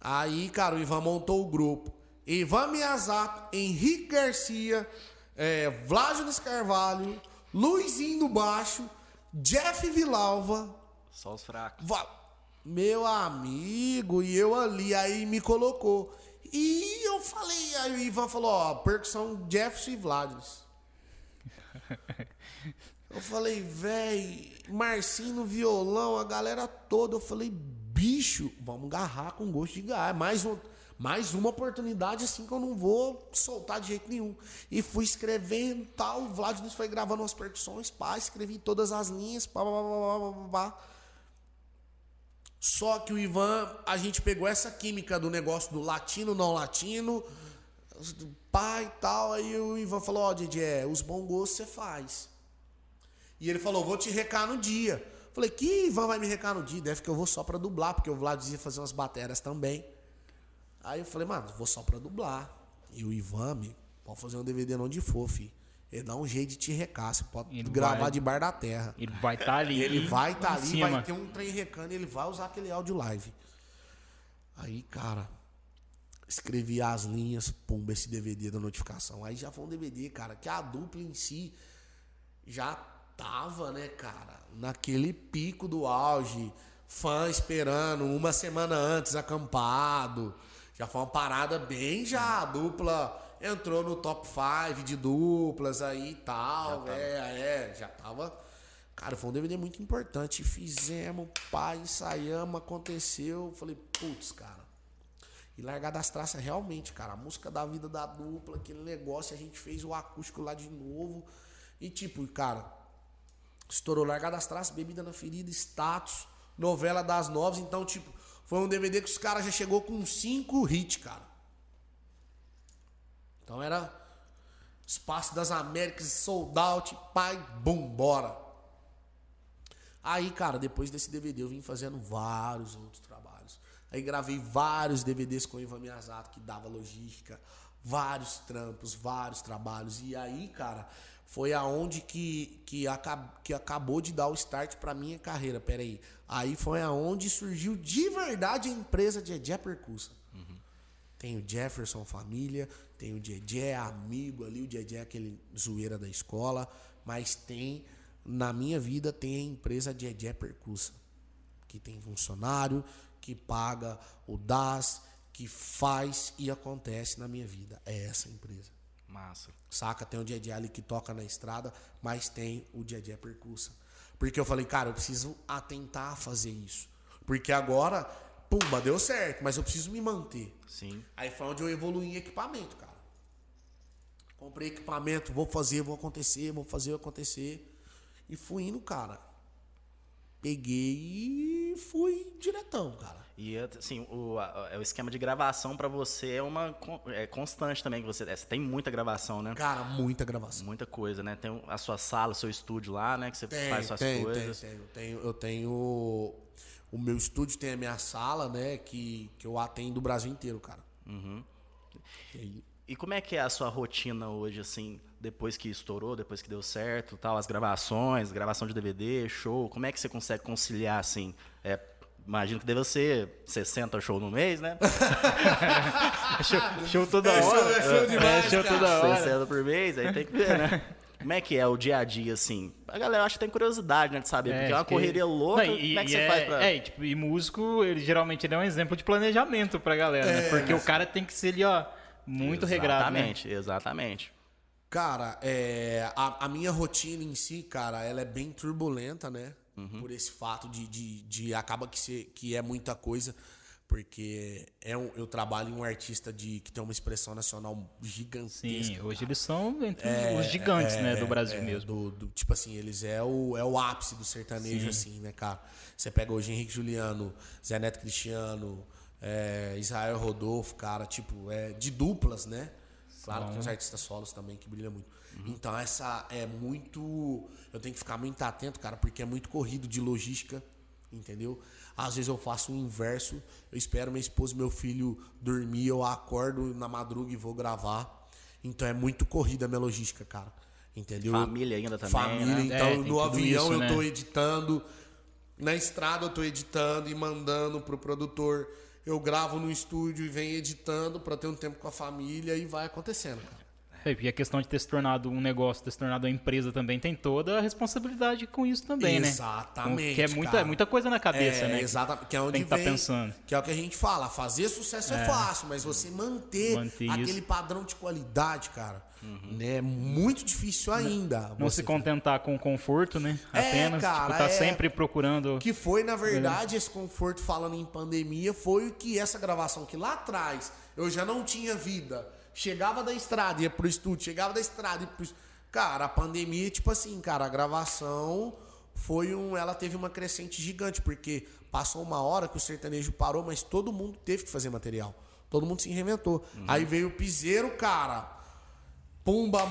Aí, cara, o Ivan montou o grupo. Ivan Miyazaki, Henrique Garcia, é, Vládio Carvalho, Luizinho do Baixo, Jeff Vilalva, Só os fracos. Va- Meu amigo, e eu ali, aí me colocou. E eu falei, aí o Ivan falou, ó, percussão Jefferson e Vladis. (laughs) Eu falei, véi, Marcinho no violão, a galera toda. Eu falei, bicho, vamos agarrar com gosto de gás. Mais, um, mais uma oportunidade assim que eu não vou soltar de jeito nenhum. E fui escrevendo tal. O Vladimir foi gravando umas percussões, pá, escrevi todas as linhas, pá, pá, pá, pá, pá, pá, pá. Só que o Ivan, a gente pegou essa química do negócio do latino, não latino, pai e tal. Aí o Ivan falou: Ó, DJ, é, os bongos você faz. E ele falou: Vou te recar no dia. Falei: Que Ivan vai me recar no dia? Deve que eu vou só pra dublar, porque o Vlad ia fazer umas bateras também. Aí eu falei: Mano, vou só pra dublar. E o Ivan, me, pode fazer um DVD onde for, fi. Ele dá um jeito de te recar. Você pode Ele gravar vai- de bar da terra. Ele vai estar ali. Ele vai estar em ali, cima. vai ter um trem recando ele vai usar aquele áudio live. Aí, cara, escrevi as linhas, pumba, esse DVD da notificação. Aí já foi um DVD, cara, que a dupla em si já tava, né, cara, naquele pico do auge. Fã esperando uma semana antes, acampado. Já foi uma parada bem já. A dupla entrou no top 5 de duplas aí e tal. É, é, já tava. Cara, foi um DVD muito importante. Fizemos, pá, ensaiamos, aconteceu. Falei, putz, cara. E largar das traças realmente, cara. A música da vida da dupla, aquele negócio, a gente fez o acústico lá de novo. E tipo, cara, estourou largar das traças, bebida na ferida, status, novela das novas. Então, tipo, foi um DVD que os caras já chegou com cinco hits, cara. Então era Espaço das Américas, sold out, pai, bum, bora. Aí, cara, depois desse DVD eu vim fazendo vários outros trabalhos. Aí gravei vários DVDs com o Ivan Miyazato, que dava logística, vários trampos, vários trabalhos. E aí, cara, foi aonde que, que, acab, que acabou de dar o start pra minha carreira. Pera aí. Aí foi aonde surgiu de verdade a empresa de Edé Percussa. Tem o Jefferson Família, tem o Dedé, amigo ali, o Dedé é aquele zoeira da escola, mas tem, na minha vida, tem a empresa Dedé Percussa, que tem funcionário, que paga o DAS, que faz e acontece na minha vida. É essa empresa. Massa. Saca? Tem o Dedé ali que toca na estrada, mas tem o Dedé Percussa. Porque eu falei, cara, eu preciso atentar a fazer isso. Porque agora, pumba, deu certo, mas eu preciso me manter. Sim. Aí foi onde eu evoluí em equipamento, cara. Comprei equipamento, vou fazer, vou acontecer, vou fazer, vou acontecer. E fui indo, cara. Peguei e fui diretão, cara. E assim, o, a- o esquema de gravação pra você é uma é constante também que você, é, você tem muita gravação, né? Cara, muita gravação. Muita coisa, né? Tem a sua sala, o seu estúdio lá, né? Que você Tem, faz suas tem, coisas. tem, tem. Eu tenho, eu tenho. O meu estúdio tem a minha sala, né? Que, que eu atendo o Brasil inteiro, cara. Uhum. E aí, E como é que é a sua rotina hoje, assim, depois que estourou, depois que deu certo, tal, as gravações, gravação de DVD, show, como é que você consegue conciliar, assim? É, imagino que deve ser 60 shows no mês, né? (laughs) Show, show toda É show- hora. é show demais, show cara. toda hora. 60 por mês, aí tem que ver, né? (laughs) Como é que é o dia a dia, assim? A galera acha que tem curiosidade, né, de saber, porque é uma acho que- correria louca, Não, e, como é que você faz pra... É, e, tipo, e músico, ele geralmente ele é um exemplo de planejamento pra galera, né? Porque o cara tem que ser ali, ó, muito regrado, né? Exatamente, exatamente. Cara, é, a, a minha rotina em si, cara, ela é bem turbulenta, né? Por esse fato de, de, de acaba que, ser, que é muita coisa, porque é um, eu trabalho em um artista de, que tem uma expressão nacional gigantesca. Sim, hoje cara. eles são entre os gigantes, né, do Brasil É, mesmo. do- do- tipo assim, eles é o, é o ápice do sertanejo, assim, né, cara? Você pega hoje Henrique Juliano, Zé Neto Cristiano, é, Israel Rodolfo, cara, tipo, é de duplas, né? Claro que tem os artistas solos também que brilham muito. Então, essa é muito. Eu tenho que ficar muito atento, cara, porque é muito corrido de logística, entendeu? Às vezes eu faço o inverso, eu espero minha esposa e meu filho dormir, eu acordo na madruga e vou gravar. Então é muito corrida a minha logística, cara. Entendeu? Família ainda também, Família, né? então É, no avião isso, eu né? tô editando, na estrada eu tô editando e mandando pro produtor. Eu gravo no estúdio e venho editando pra ter um tempo com a família e vai acontecendo, cara. É, e a questão de ter se tornado um negócio, ter se tornado uma empresa também, tem toda a responsabilidade com isso também, né? Exatamente, Que é muita, cara. muita coisa na cabeça, é, né? Exatamente. Que é onde tem que tá vem, pensando. Que é o que a gente fala. Fazer sucesso é, fácil, mas você manter, Manter aquele isso. Uhum. padrão de qualidade, cara, né, é muito difícil ainda. Não se contentar com o conforto, né? É, Apenas, cara, tipo, tá é. sempre procurando... Que foi, na verdade, esse conforto falando em pandemia, foi o que essa gravação que lá atrás eu já não tinha vida. Chegava da estrada, ia pro estúdio, chegava da estrada, ia pro estúdio. Cara, a pandemia, tipo assim, cara, a gravação foi um. Ela teve uma crescente gigante, porque passou uma hora que o sertanejo parou, mas todo mundo teve que fazer material. Todo mundo se reinventou. Aí veio o piseiro, cara. Pumba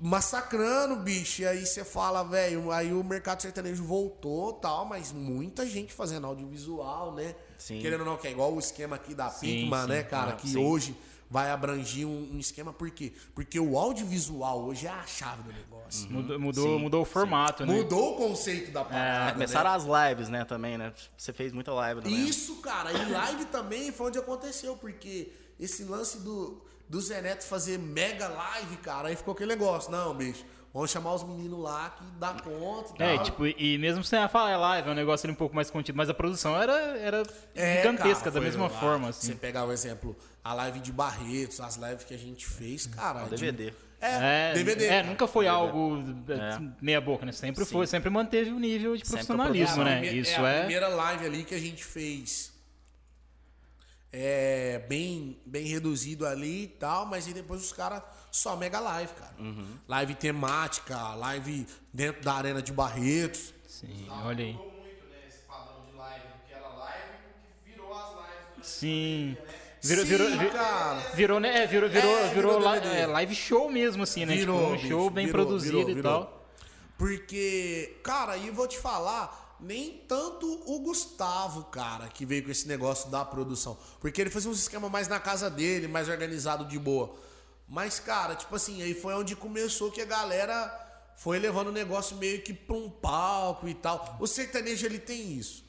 massacrando, bicho. E aí você fala, velho, aí o mercado sertanejo voltou tal, mas muita gente fazendo audiovisual, né? Sim. Querendo ou não, que é igual o esquema aqui da Sim, Pigma, sim. né, cara? Ah, que hoje vai abranger um, um esquema, por quê? Porque o audiovisual hoje é a chave do negócio. Mudou, mudou, mudou o formato, né? Mudou o conceito da parada. né? Começaram as lives, né, também, né? Você fez muita live também. Isso, cara, e live também foi onde aconteceu, porque esse lance do, do Zé Neto fazer mega live, cara, aí ficou aquele negócio, não, bicho, vamos chamar os meninos lá que dá conta É, tipo, e mesmo sem a falar é live, é um negócio ali um pouco mais contido, mas a produção era, era É, gigantesca, cara, da mesma lá, forma, Você assim. pegar o exemplo, a live de Barretos, as lives que a gente fez, cara. de- DVD. É, É, DVD. é, nunca foi algo é, meia boca, né? Sempre foi, sempre manteve o nível de profissionalismo, É, né? Isso é. A é. primeira live ali que a gente fez. É bem, bem reduzido ali e tal, mas aí depois os caras só mega live, cara. Uhum. Live temática, live dentro da Arena de Barretos. Sim, olha aí. Mudou muito, né, esse padrão de live, que era live, que virou as lives Sim. Virou, Sim, virou, virou, né? É, virou, virou, É, virou, virou é, live show mesmo, assim, né? Virou, tipo, um bicho, show bem virou, produzido virou, e virou. tal. Porque, cara, e eu vou te falar, nem tanto o Gustavo, cara, que veio com esse negócio da produção. Porque ele fazia um esquema mais na casa dele, mais organizado de boa. Mas, cara, tipo assim, aí foi onde começou que a galera foi levando o negócio meio que pra um palco e tal. O sertanejo, ele tem isso.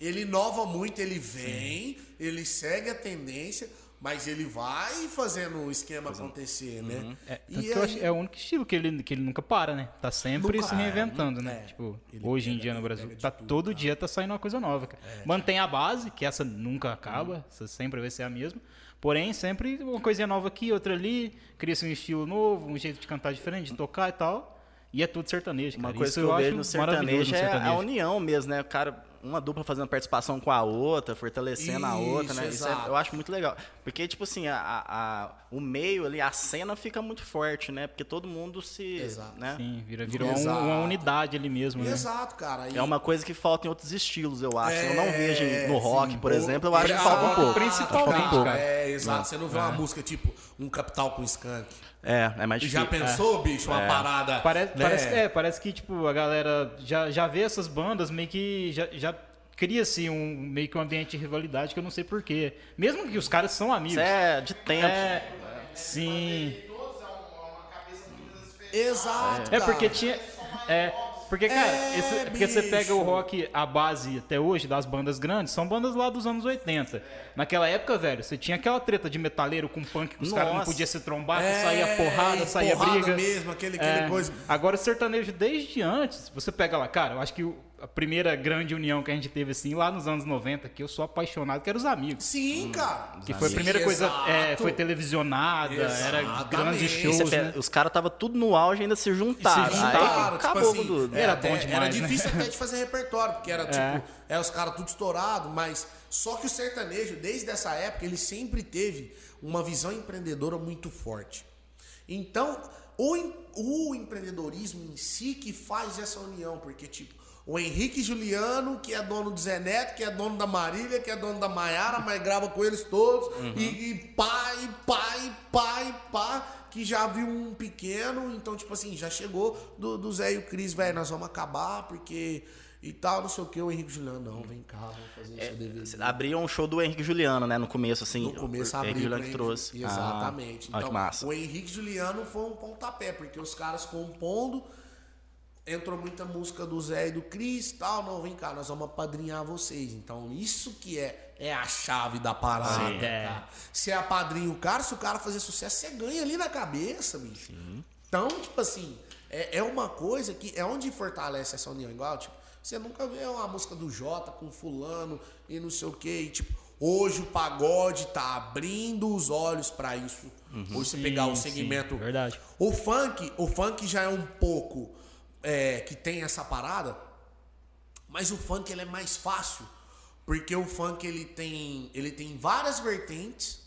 Ele inova muito, ele vem, ele segue a tendência, mas ele vai fazendo o esquema acontecer, né? É, que eu aí- acho, é o único estilo que ele, que ele nunca para, né? Tá sempre Nunca- se reinventando, é, né? é. Tipo, Ele hoje em pega- dia no Brasil, tá, tudo, todo dia tá saindo uma coisa nova, cara. Mantém a base, que essa nunca acaba, essa sempre vai ser a mesma. Porém, sempre uma coisinha nova aqui, outra ali, cria-se um estilo novo, um jeito de cantar diferente, de tocar e tal. E é tudo sertanejo, Uma cara. coisa Isso que eu, eu vejo acho no sertanejo no é a sertanejo. união mesmo, né? O cara, uma dupla fazendo participação com a outra, fortalecendo a outra, Isso, né? Isso é- exato. eu acho muito legal. Porque, tipo assim, a, a- a- o meio ali, a cena fica muito forte, né? Porque todo mundo se. Exato. Né? Sim, vira, virou um- Exato. uma unidade ali mesmo, né? Exato, cara. E- É uma coisa que falta em outros estilos, eu acho. eu não É, vejo no rock, sim. por exemplo, eu acho que falta um Exato, pouco. principalmente, um cara. É, exato. Você não vê uma música tipo um Capital com Skunk. É, é mais difícil. Já pensou, bicho, uma parada. Parece, né? parece, é, parece que, tipo, a galera já, já vê essas bandas meio que já, já cria-se um, meio que um ambiente de rivalidade que eu não sei porquê. Mesmo que os caras são amigos. Isso é de tempo. É, sim. Exato. É porque tinha. É, porque, cara, É, esse- porque você pega o rock, a base até hoje das bandas grandes, são bandas lá dos anos 80. Naquela época, velho, você tinha aquela treta de metaleiro com punk que os caras não podiam se trombar, É, saía porrada, saía porrada briga. mesmo, aquele- aquele coisa. Agora o sertanejo, desde antes, você pega lá, cara, eu acho que o- a primeira grande união que a gente teve, assim, lá nos anos 90, que eu sou apaixonado, que era os amigos. Sim, cara. Que foi a primeira coisa, é, foi televisionada, era grandes shows, você né? Os caras estavam tudo no auge e ainda se juntaram. Se juntaram, Aí acabou tipo com assim, tudo. Era até- bom demais, Era né? difícil até de fazer repertório, porque era É. tipo, é os caras tudo estourado, mas só que o sertanejo, desde essa época, ele sempre teve uma visão empreendedora muito forte. Então, o, o empreendedorismo em si que faz essa união, porque tipo, o Henrique Juliano, que é dono do Zé Neto, que é dono da Marília, que é dono da Maiara, mas grava com eles todos, e, e pá, e pá, e pá, e pá, que já viu um pequeno, então, tipo assim, já chegou do, do Zé e o Cris, velho, nós vamos acabar, porque. E tal, não sei o que, o Henrique Juliano, não, vem cá, vamos fazer É, Abriu um show do Henrique Juliano, né? No começo, assim. No começo o abriu Henrique Juliano que trouxe. Henrique- Exatamente. Ah, então, que massa. o Henrique Juliano foi um pontapé, porque os caras compondo, entrou muita música do Zé e do Cris tal, não, vem cá, nós vamos apadrinhar vocês. Então, isso que é, é a chave da parada, Sim. É. cara. Se é apadrinha o cara, se o cara fazer sucesso, você ganha ali na cabeça, bicho. Então, tipo assim, é, é uma coisa que é onde fortalece essa união igual, tipo, você nunca vê uma música do Jota com fulano e não sei o que, e, tipo, hoje o pagode tá abrindo os olhos pra isso. Hoje você pegar o Sim, sim, segmento verdade. o funk, o funk já é um pouco é, que tem essa parada, mas o funk ele é mais fácil, porque o funk ele tem, ele tem várias vertentes.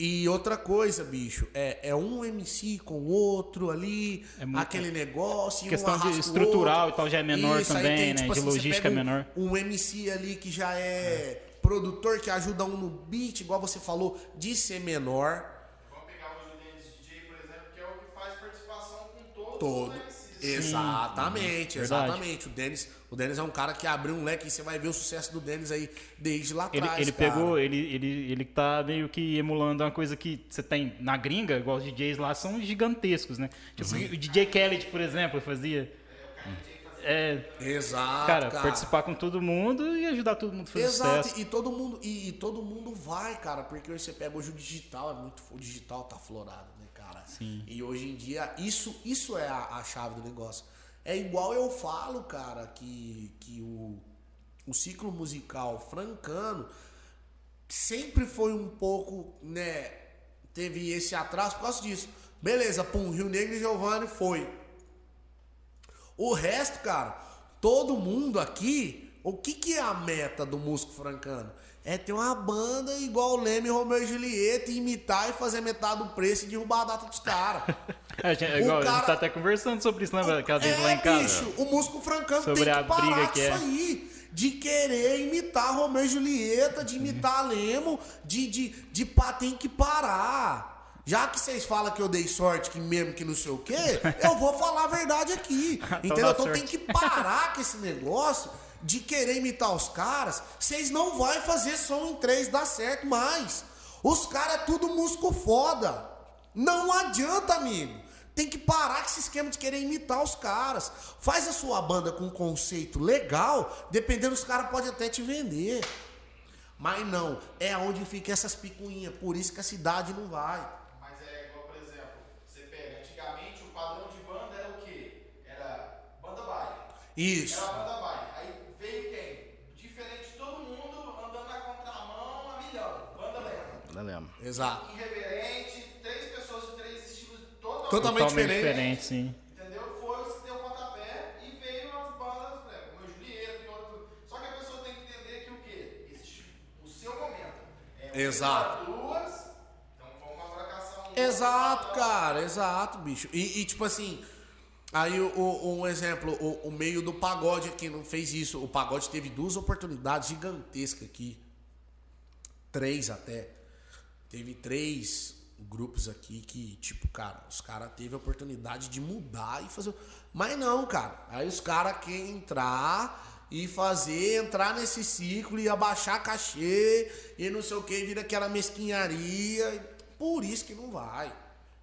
E outra coisa, bicho, é, é um MC com o outro ali, É muito- aquele negócio. e um Questão de estrutural e tal já é menor Isso, também, tem, né? tipo de assim, logística é pega um- menor. Um MC ali que já é, produtor, que ajuda um no beat, igual você falou, de ser menor. Vamos pegar o Julianes DJ, por exemplo, que é o que faz participação com todos, Todo. Exatamente, Verdade. exatamente. O Denis, o Denis é um cara que abriu um leque e você vai ver o sucesso do Denis aí desde lá Ele, atrás. ele cara. pegou, ele, ele, ele tá meio que emulando uma coisa que você tem na gringa, igual os DJs lá, são gigantescos, né? Tipo, o DJ Khaled, por exemplo, fazia. É, Exato, cara, participar com todo mundo e ajudar todo mundo a fazer Exato, sucesso. e todo mundo e, e todo mundo vai, cara, porque hoje você pega hoje o digital, é muito o digital tá florado, né, cara? Sim. E hoje em dia isso isso é a, a chave do negócio. É igual eu falo, cara, que que o o ciclo musical francano sempre foi um pouco, né, teve esse atraso por causa disso. Beleza, pum, Rio Negro e Giovanni foi. O resto, cara, todo mundo aqui, o que, que é a meta do músico francano? É ter uma banda igual o Leme, Romeu e Julieta, e imitar e fazer metade do preço e derrubar a data dos caras. (laughs) É, gente, é igual, A cara- gente tá até conversando sobre isso, lembra? Aquela vez é, lá em casa. bicho, o músico francano Sobre tem a que parar briga que isso é. aí. De querer imitar Romeu e Julieta, de imitar Lemo, de, de, de pá, tem que parar. Já que vocês falam que eu dei sorte, que mesmo que não sei o quê, (laughs) eu vou falar a verdade aqui. Entendeu? dá Então tem que parar com esse negócio de querer imitar os caras. Vocês não vão fazer som em três dar certo mais. Os caras é tudo músico foda. Não adianta, amigo. Tem que parar com esse esquema de querer imitar os caras. Faz a sua banda com um conceito legal, dependendo, os caras podem até te vender. Mas não, é onde fica essas picuinhas. Por isso que a cidade não vai. Mas é igual, por exemplo, você pega, antigamente o padrão de banda era o quê? Era banda baile. Isso. Era banda baile. Aí veio quem? Diferente de todo mundo, andando na contramão a milhão. Banda lema. Não lembro. Exato. Irreverente, três pessoas de três estilos totalmente, Totalmente Totalmente diferente. diferente, sim. Entendeu? Foi o que deu pontapé e veio as bandas, por exemplo, como Julieta e outro. Só que a pessoa tem que entender que o quê? Existe o seu momento. É, Exato. Duas, então foi uma fracassão. Exato, cara, exato, bicho. E, e, tipo assim, aí o, um exemplo, o, o meio do pagode aqui não fez isso. O pagode teve duas oportunidades gigantescas aqui. Três até. Teve três grupos aqui que, tipo, cara, os caras teve a oportunidade de mudar e fazer. Mas não, cara. Aí os caras querem entrar e fazer, entrar nesse ciclo e abaixar cachê e não sei o que, vira aquela mesquinharia. Por isso que não vai.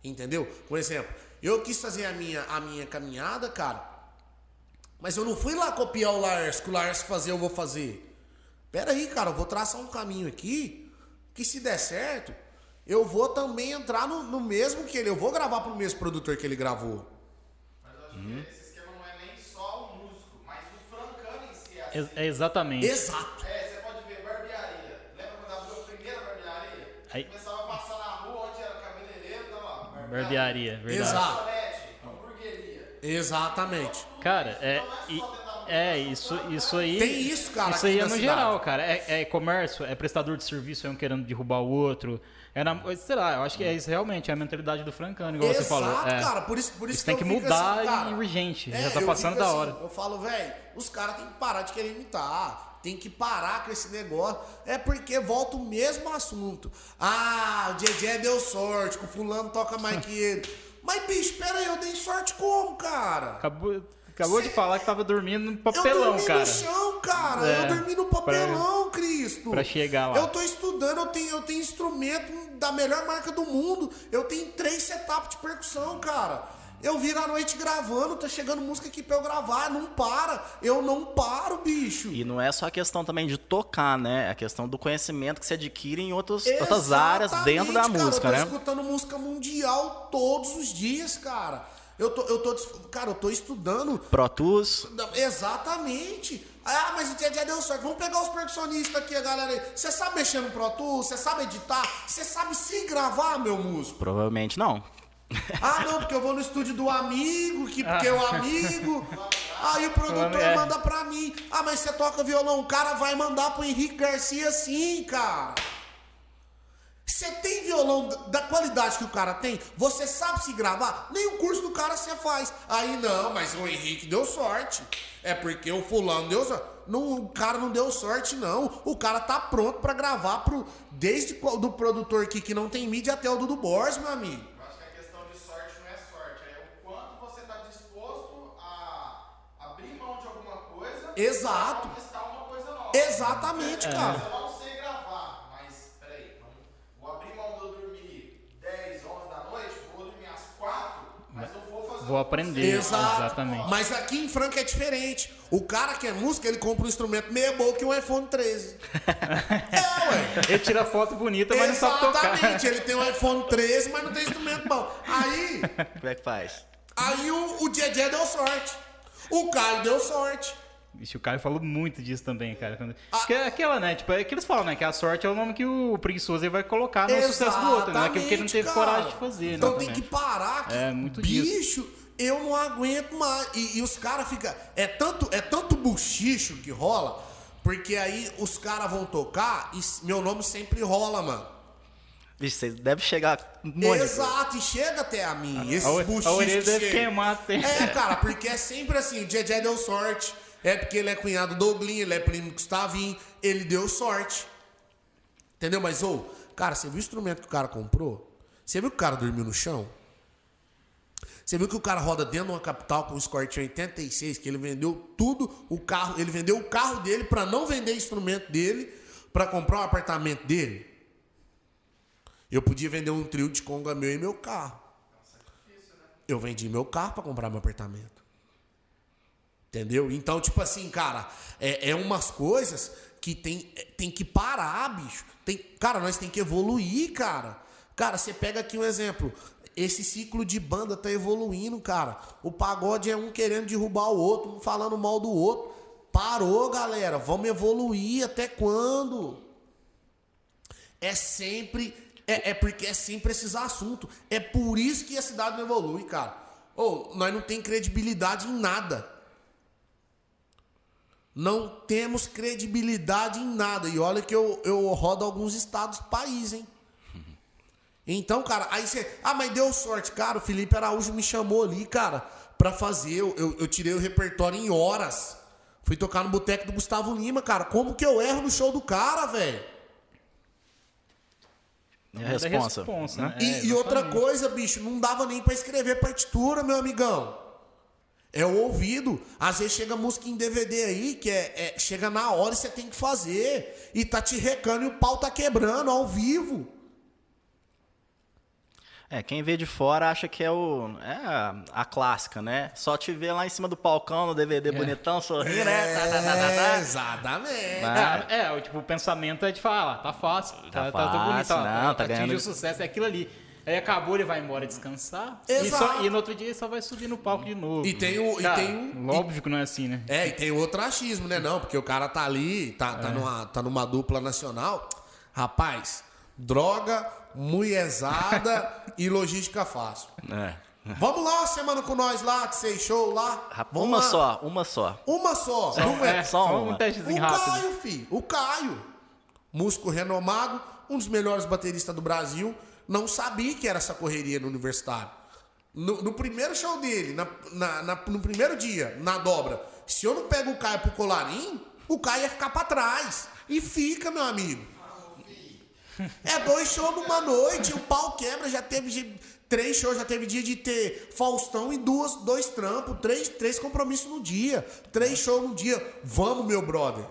Entendeu? Por exemplo, eu quis fazer a minha, a minha caminhada, cara. Mas eu não fui lá copiar o Lars, que o Lars fazer, eu vou fazer. Pera aí, cara, eu vou traçar um caminho aqui, que se der certo, eu vou também entrar no, no mesmo que ele. Eu vou gravar pro mesmo produtor que ele gravou. Mas eu acho que esse esquema não é nem só o músico, mas o francano em si é assim. É exatamente. Exato. É, você pode ver barbearia. Lembra quando abriu a primeira barbearia? Aí- Começava a passar na rua onde era cabeleireiro, tava lá. Barbearia, verdade. Exato. Exatamente. Cara, é, e- é isso, isso aí. Tem isso, cara, Isso aí é no cidade. geral, cara. É, é comércio, é prestador de serviço, é um querendo derrubar o outro. É na, sei lá, eu acho que é isso realmente, é a mentalidade do francano, igual Exato, você falou. É. cara. Por isso, por isso Isso que tem que mudar assim, e cara, urgente, É, já tá passando da assim, hora. Eu falo, velho, os caras têm que parar de querer imitar. Tem que parar com esse negócio. É porque volta o mesmo assunto. Ah, o JJ deu sorte, que o fulano toca mais que ele. (laughs) Mas, bicho, pera aí, eu dei sorte como, cara? Acabou, acabou de Cê- falar que tava dormindo no eu papelão, dormi cara. no chão, cara. É, eu dormi no papelão, Cristo. pra chegar lá. Eu tô estudando, eu tenho, eu tenho instrumento da melhor marca do mundo. Eu tenho três setups de percussão, cara. Eu viro à noite gravando, tá chegando música aqui pra eu gravar, não para. Eu não paro, bicho. E não é só a questão também de tocar, né? É a questão do conhecimento que se adquire em outros, outras áreas dentro da música, cara, né? Eu tô escutando música mundial todos os dias, cara. Eu tô, eu tô, cara, eu tô estudando Pro Tools, Exatamente. Ah, mas o dia dia deu certo. Vamos pegar os percussionistas aqui, a galera aí. Você sabe mexer no Pro Tools? Você sabe editar? Você sabe se gravar, meu músico? provavelmente não. Ah, não, porque eu vou no estúdio do amigo, que porque é o amigo. Aí o produtor É. manda pra mim. Ah, mas você toca violão. O cara vai mandar pro Henrique Garcia sim, cara. Você tem violão da- da qualidade que o cara tem? Você sabe se gravar? Nem o curso do cara você faz. Aí não, mas o Henrique deu sorte. É porque o fulano deu sorte. Não, o cara não deu sorte, não. O cara tá pronto pra gravar pro, desde do produtor aqui que não tem mídia até o Dudu Borges, meu amigo. Eu acho que a questão de sorte não é sorte, é o quanto você está disposto Exato. testar uma coisa nova. Exatamente, cara. Eu não sei gravar, mas peraí, vamos, vou abrir mão de eu dormir 10, 11 da noite, vou dormir às 4, mas eu vou fazer Vou um aprender. Exato. Exatamente. Mas aqui em Franca é diferente. O cara que é músico, ele compra um instrumento meio bom que um iPhone 13. (laughs) é, ué. Ele tira foto bonita, mas não sabe tocar. Exatamente. Ele tem um (laughs) iPhone 13, mas não tem instrumento bom. Aí, Como é que faz? aí o, o Djedé deu sorte. O Caio deu sorte. Vixe, o Caio falou muito disso também, cara. Quando... Ah. Que é aquela, né? Tipo, é que eles falam, né? Que a sorte é o nome que o preguiçoso ele vai colocar no sucesso do outro, né? Aquilo que ele não teve cara. coragem de fazer, Então né? tem também. que parar. Que, É, muito disso. bicho, eu não aguento mais. E, e os caras ficam. É tanto, é tanto buchicho que rola, porque aí os caras vão tocar e meu nome sempre rola, mano. Vixe, você deve chegar um. Exato, e chega até a mim. Esses A, buchichos a orelha que deve queimar até. É, cara, porque é sempre assim, o Djedé deu sorte. É porque ele é cunhado do Douglinho, ele é primo do Gustavinho, ele deu sorte. Entendeu? Mas, ô, cara, você viu o instrumento que o cara comprou? Você viu que o cara dormiu no chão? Você viu que o cara roda dentro de uma capital com um Escort 86, que ele vendeu tudo, o carro, ele vendeu o carro dele pra não vender instrumento dele, pra comprar um apartamento dele? Eu podia vender um trio de conga meu e meu carro. Eu vendi meu carro pra comprar meu apartamento. Entendeu? Então, tipo assim, cara, é, é umas coisas que tem, é, tem que parar, bicho. Tem, cara, nós tem que evoluir, cara. Cara, você pega aqui um exemplo. Esse ciclo de banda tá evoluindo, cara. O pagode é um querendo derrubar o outro, um falando mal do outro. Parou, galera. Vamos evoluir até quando? É sempre. É, é porque é sempre esses assuntos. É por isso que a cidade não evolui, cara. Ô, nós não tem credibilidade em nada. Não temos credibilidade em nada. E olha que eu, eu rodo alguns estados do país, hein? (laughs) Então, cara, aí você. Ah, mas deu sorte. Cara, o Felipe Araújo me chamou ali, cara, pra fazer. Eu, eu, eu tirei o repertório em horas. Fui tocar no boteco do Gustavo Lima, cara. Como que eu erro no show do cara, velho? É a responsa. responsa, né? né? E, É, e outra coisa, bicho, não dava nem pra escrever partitura, meu amigão. É o ouvido. Às vezes chega música em DVD aí, que é, é- chega na hora e você tem que fazer. E tá te recando e o pau tá quebrando ao vivo. É, quem vê de fora acha que é o é a, a clássica, né? Só te vê lá em cima do palcão no DVD bonitão, sorrindo, né? Tá, tá, tá, tá, tá. É, exatamente. Mas- É, é, o tipo, o pensamento é de falar, tá fácil, tá, tá, tá fácil, bonito, tá, não, tá atingiu ganhando- o sucesso, é aquilo ali. Aí acabou, ele vai embora descansar. E, só- e no outro dia ele só vai subir no palco de novo. E tem o- e Cara, tem o- Óbvio que não é assim, né? É, e tem outro achismo, né? Não, porque o cara tá ali, tá, tá, numa, tá numa dupla nacional. Rapaz, droga, mulherzada (laughs) e logística fácil. É. Vamos lá semana com nós lá, de seis show lá. Vamos Uma lá. só, uma só. Uma só. não é. É, só só uma. um testezinho O rápido. Caio, filho. O Caio. Músico renomado, um dos melhores bateristas do Brasil. Não sabia que era essa correria no universitário. No, no primeiro show dele, na, na- na- no primeiro dia, na dobra, se eu não pego o Caio pro colarinho, o Caio ia ficar pra trás. E fica, meu amigo. É dois shows numa noite, o pau quebra, já teve de- três shows, já teve dia de ter Faustão e duas, dois trampos, três, três compromissos no dia, três shows no dia. Vamos, meu brother.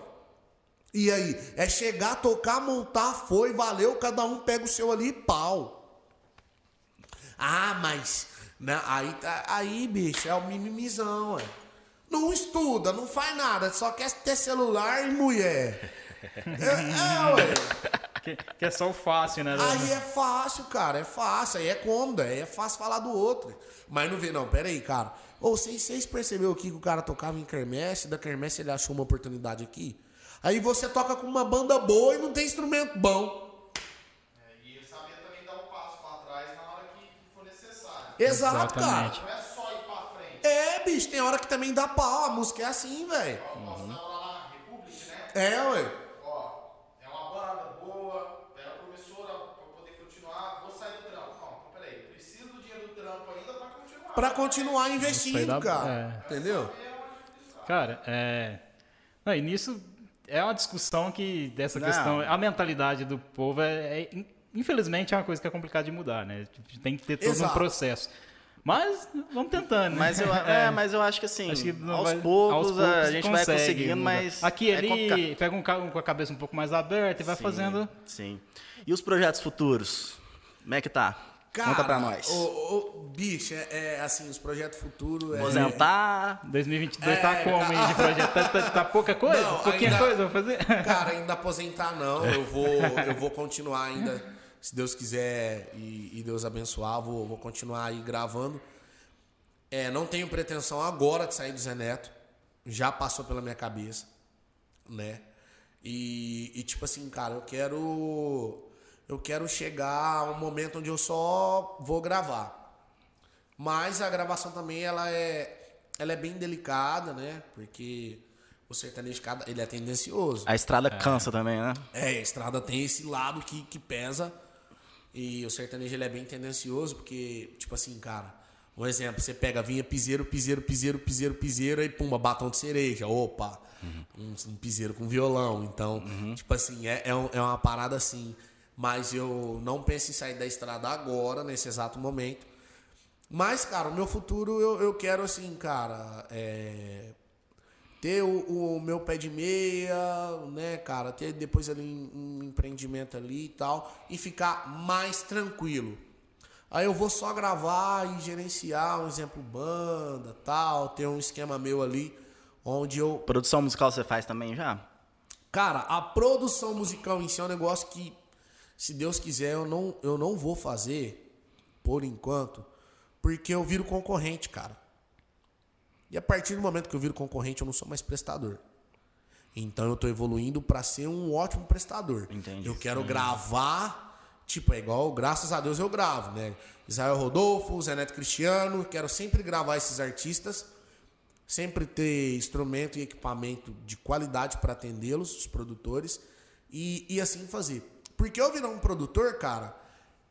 E aí, é chegar, tocar, montar, foi, valeu, cada um pega o seu ali e pau. Ah, mas. Né, aí, tá- aí, bicho, é o mimimizão, ué. Não estuda, não faz nada, só quer ter celular e mulher. (laughs) É, é ué. Que, que é só o fácil, né? Aí é fácil, cara, é fácil, aí é cômodo, aí é fácil falar do outro. Mas não vê, não, pera aí, cara. Ô, vocês, vocês perceberam aqui que o cara tocava em quermesse, da quermesse ele achou uma oportunidade aqui? Aí você toca com uma banda boa e não tem instrumento bom. É, e saber também dar um passo pra trás na hora que for necessário. Exato, cara. Exatamente. Não é só ir pra frente. É, bicho, tem hora que também dá pau, a música é assim, velho. Republic, né? É, ué. Ó, é uma banda boa, é uma promissora pra poder continuar. Vou sair do trampo. Não, peraí, preciso do dinheiro do trampo ainda pra continuar. Pra continuar Isso aí investindo, dá- cara. é. Entendeu? Cara, é. Não, e nisso é uma discussão que, dessa Não. questão, a mentalidade do povo é, é- Infelizmente é uma coisa que é complicada de mudar, né? Tem que ter todo Exato. um processo. Mas vamos tentando, né? Mas eu, (laughs) é, mas eu acho que assim, Acho que aos, vai- poucos, aos poucos a gente vai consegue conseguindo, mudar. mas. Aqui é ali, pega um carro com a cabeça um pouco mais aberta e vai Sim, fazendo. Sim. E os projetos futuros? Como é que tá? Conta pra nós. O, o- bicho, é, é, assim, os projetos futuros. É, Aposentar. 2022 tá É, como aí de (laughs) projeto? Tá, tá- tá pouca coisa? Não, Pouquinha ainda- coisa pra fazer? (laughs) Cara, ainda aposentar não. Eu vou, eu vou continuar ainda, se Deus quiser e, e Deus abençoar, vou, vou continuar aí gravando. É, não tenho pretensão agora de sair do Zé Neto. Já passou pela minha cabeça, né? E, e, tipo assim, cara, eu quero eu quero chegar a um momento onde eu só vou gravar. Mas a gravação também ela é ela é bem delicada, né? Porque o sertanejo ele é tendencioso. A estrada cansa também, né? É, a estrada tem esse lado que, que pesa. E o sertanejo ele é bem tendencioso, porque, tipo assim, cara, um exemplo, você pega, vinha piseiro, piseiro, piseiro, piseiro, piseiro, aí pumba, batom de cereja, opa, um, um piseiro com violão. Então, tipo assim, é, é, é uma parada assim. Mas eu não penso em sair da estrada agora, nesse exato momento. Mas, cara, o meu futuro eu, eu quero, assim, cara, é, ter o, o meu pé de meia, né, cara, ter depois ali um, empreendimento ali e tal, e ficar mais tranquilo. Aí eu vou só gravar e gerenciar, um exemplo, banda, tal, ter um esquema meu ali, onde eu Produção musical você faz também já? Cara, a produção musical em si é um negócio que, se Deus quiser, eu não, eu não vou fazer, por enquanto, porque eu viro concorrente, cara. E a partir do momento que eu viro concorrente, eu não sou mais prestador. Então eu tô evoluindo pra ser um ótimo prestador. Entendi. Eu quero gravar, tipo, é igual, graças a Deus eu gravo, né? Israel Rodolfo, Zé Neto Cristiano, quero sempre gravar esses artistas sempre ter instrumento e equipamento de qualidade para atendê-los, os produtores, e, e assim fazer. Porque eu virar um produtor, cara,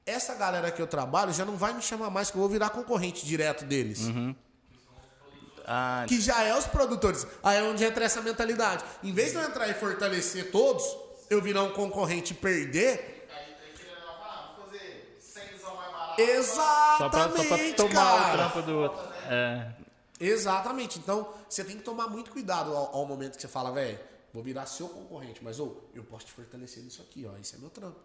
essa galera que eu trabalho já não vai me chamar mais, que eu vou virar concorrente direto deles. Ah, Que já é os produtores. Aí é onde entra essa mentalidade. Em vez de eu entrar e fortalecer todos, eu virar um concorrente e perder. Aí aí querendo falar, vou fazer 100 mais barato. Só pra, só pra Exatamente, tomar o cara. trampo do outro. É. Exatamente. Então, você tem que tomar muito cuidado ao, ao momento que você fala, velho, vou virar seu concorrente, mas ô, eu posso te fortalecer nisso aqui, ó. Isso é meu trampo.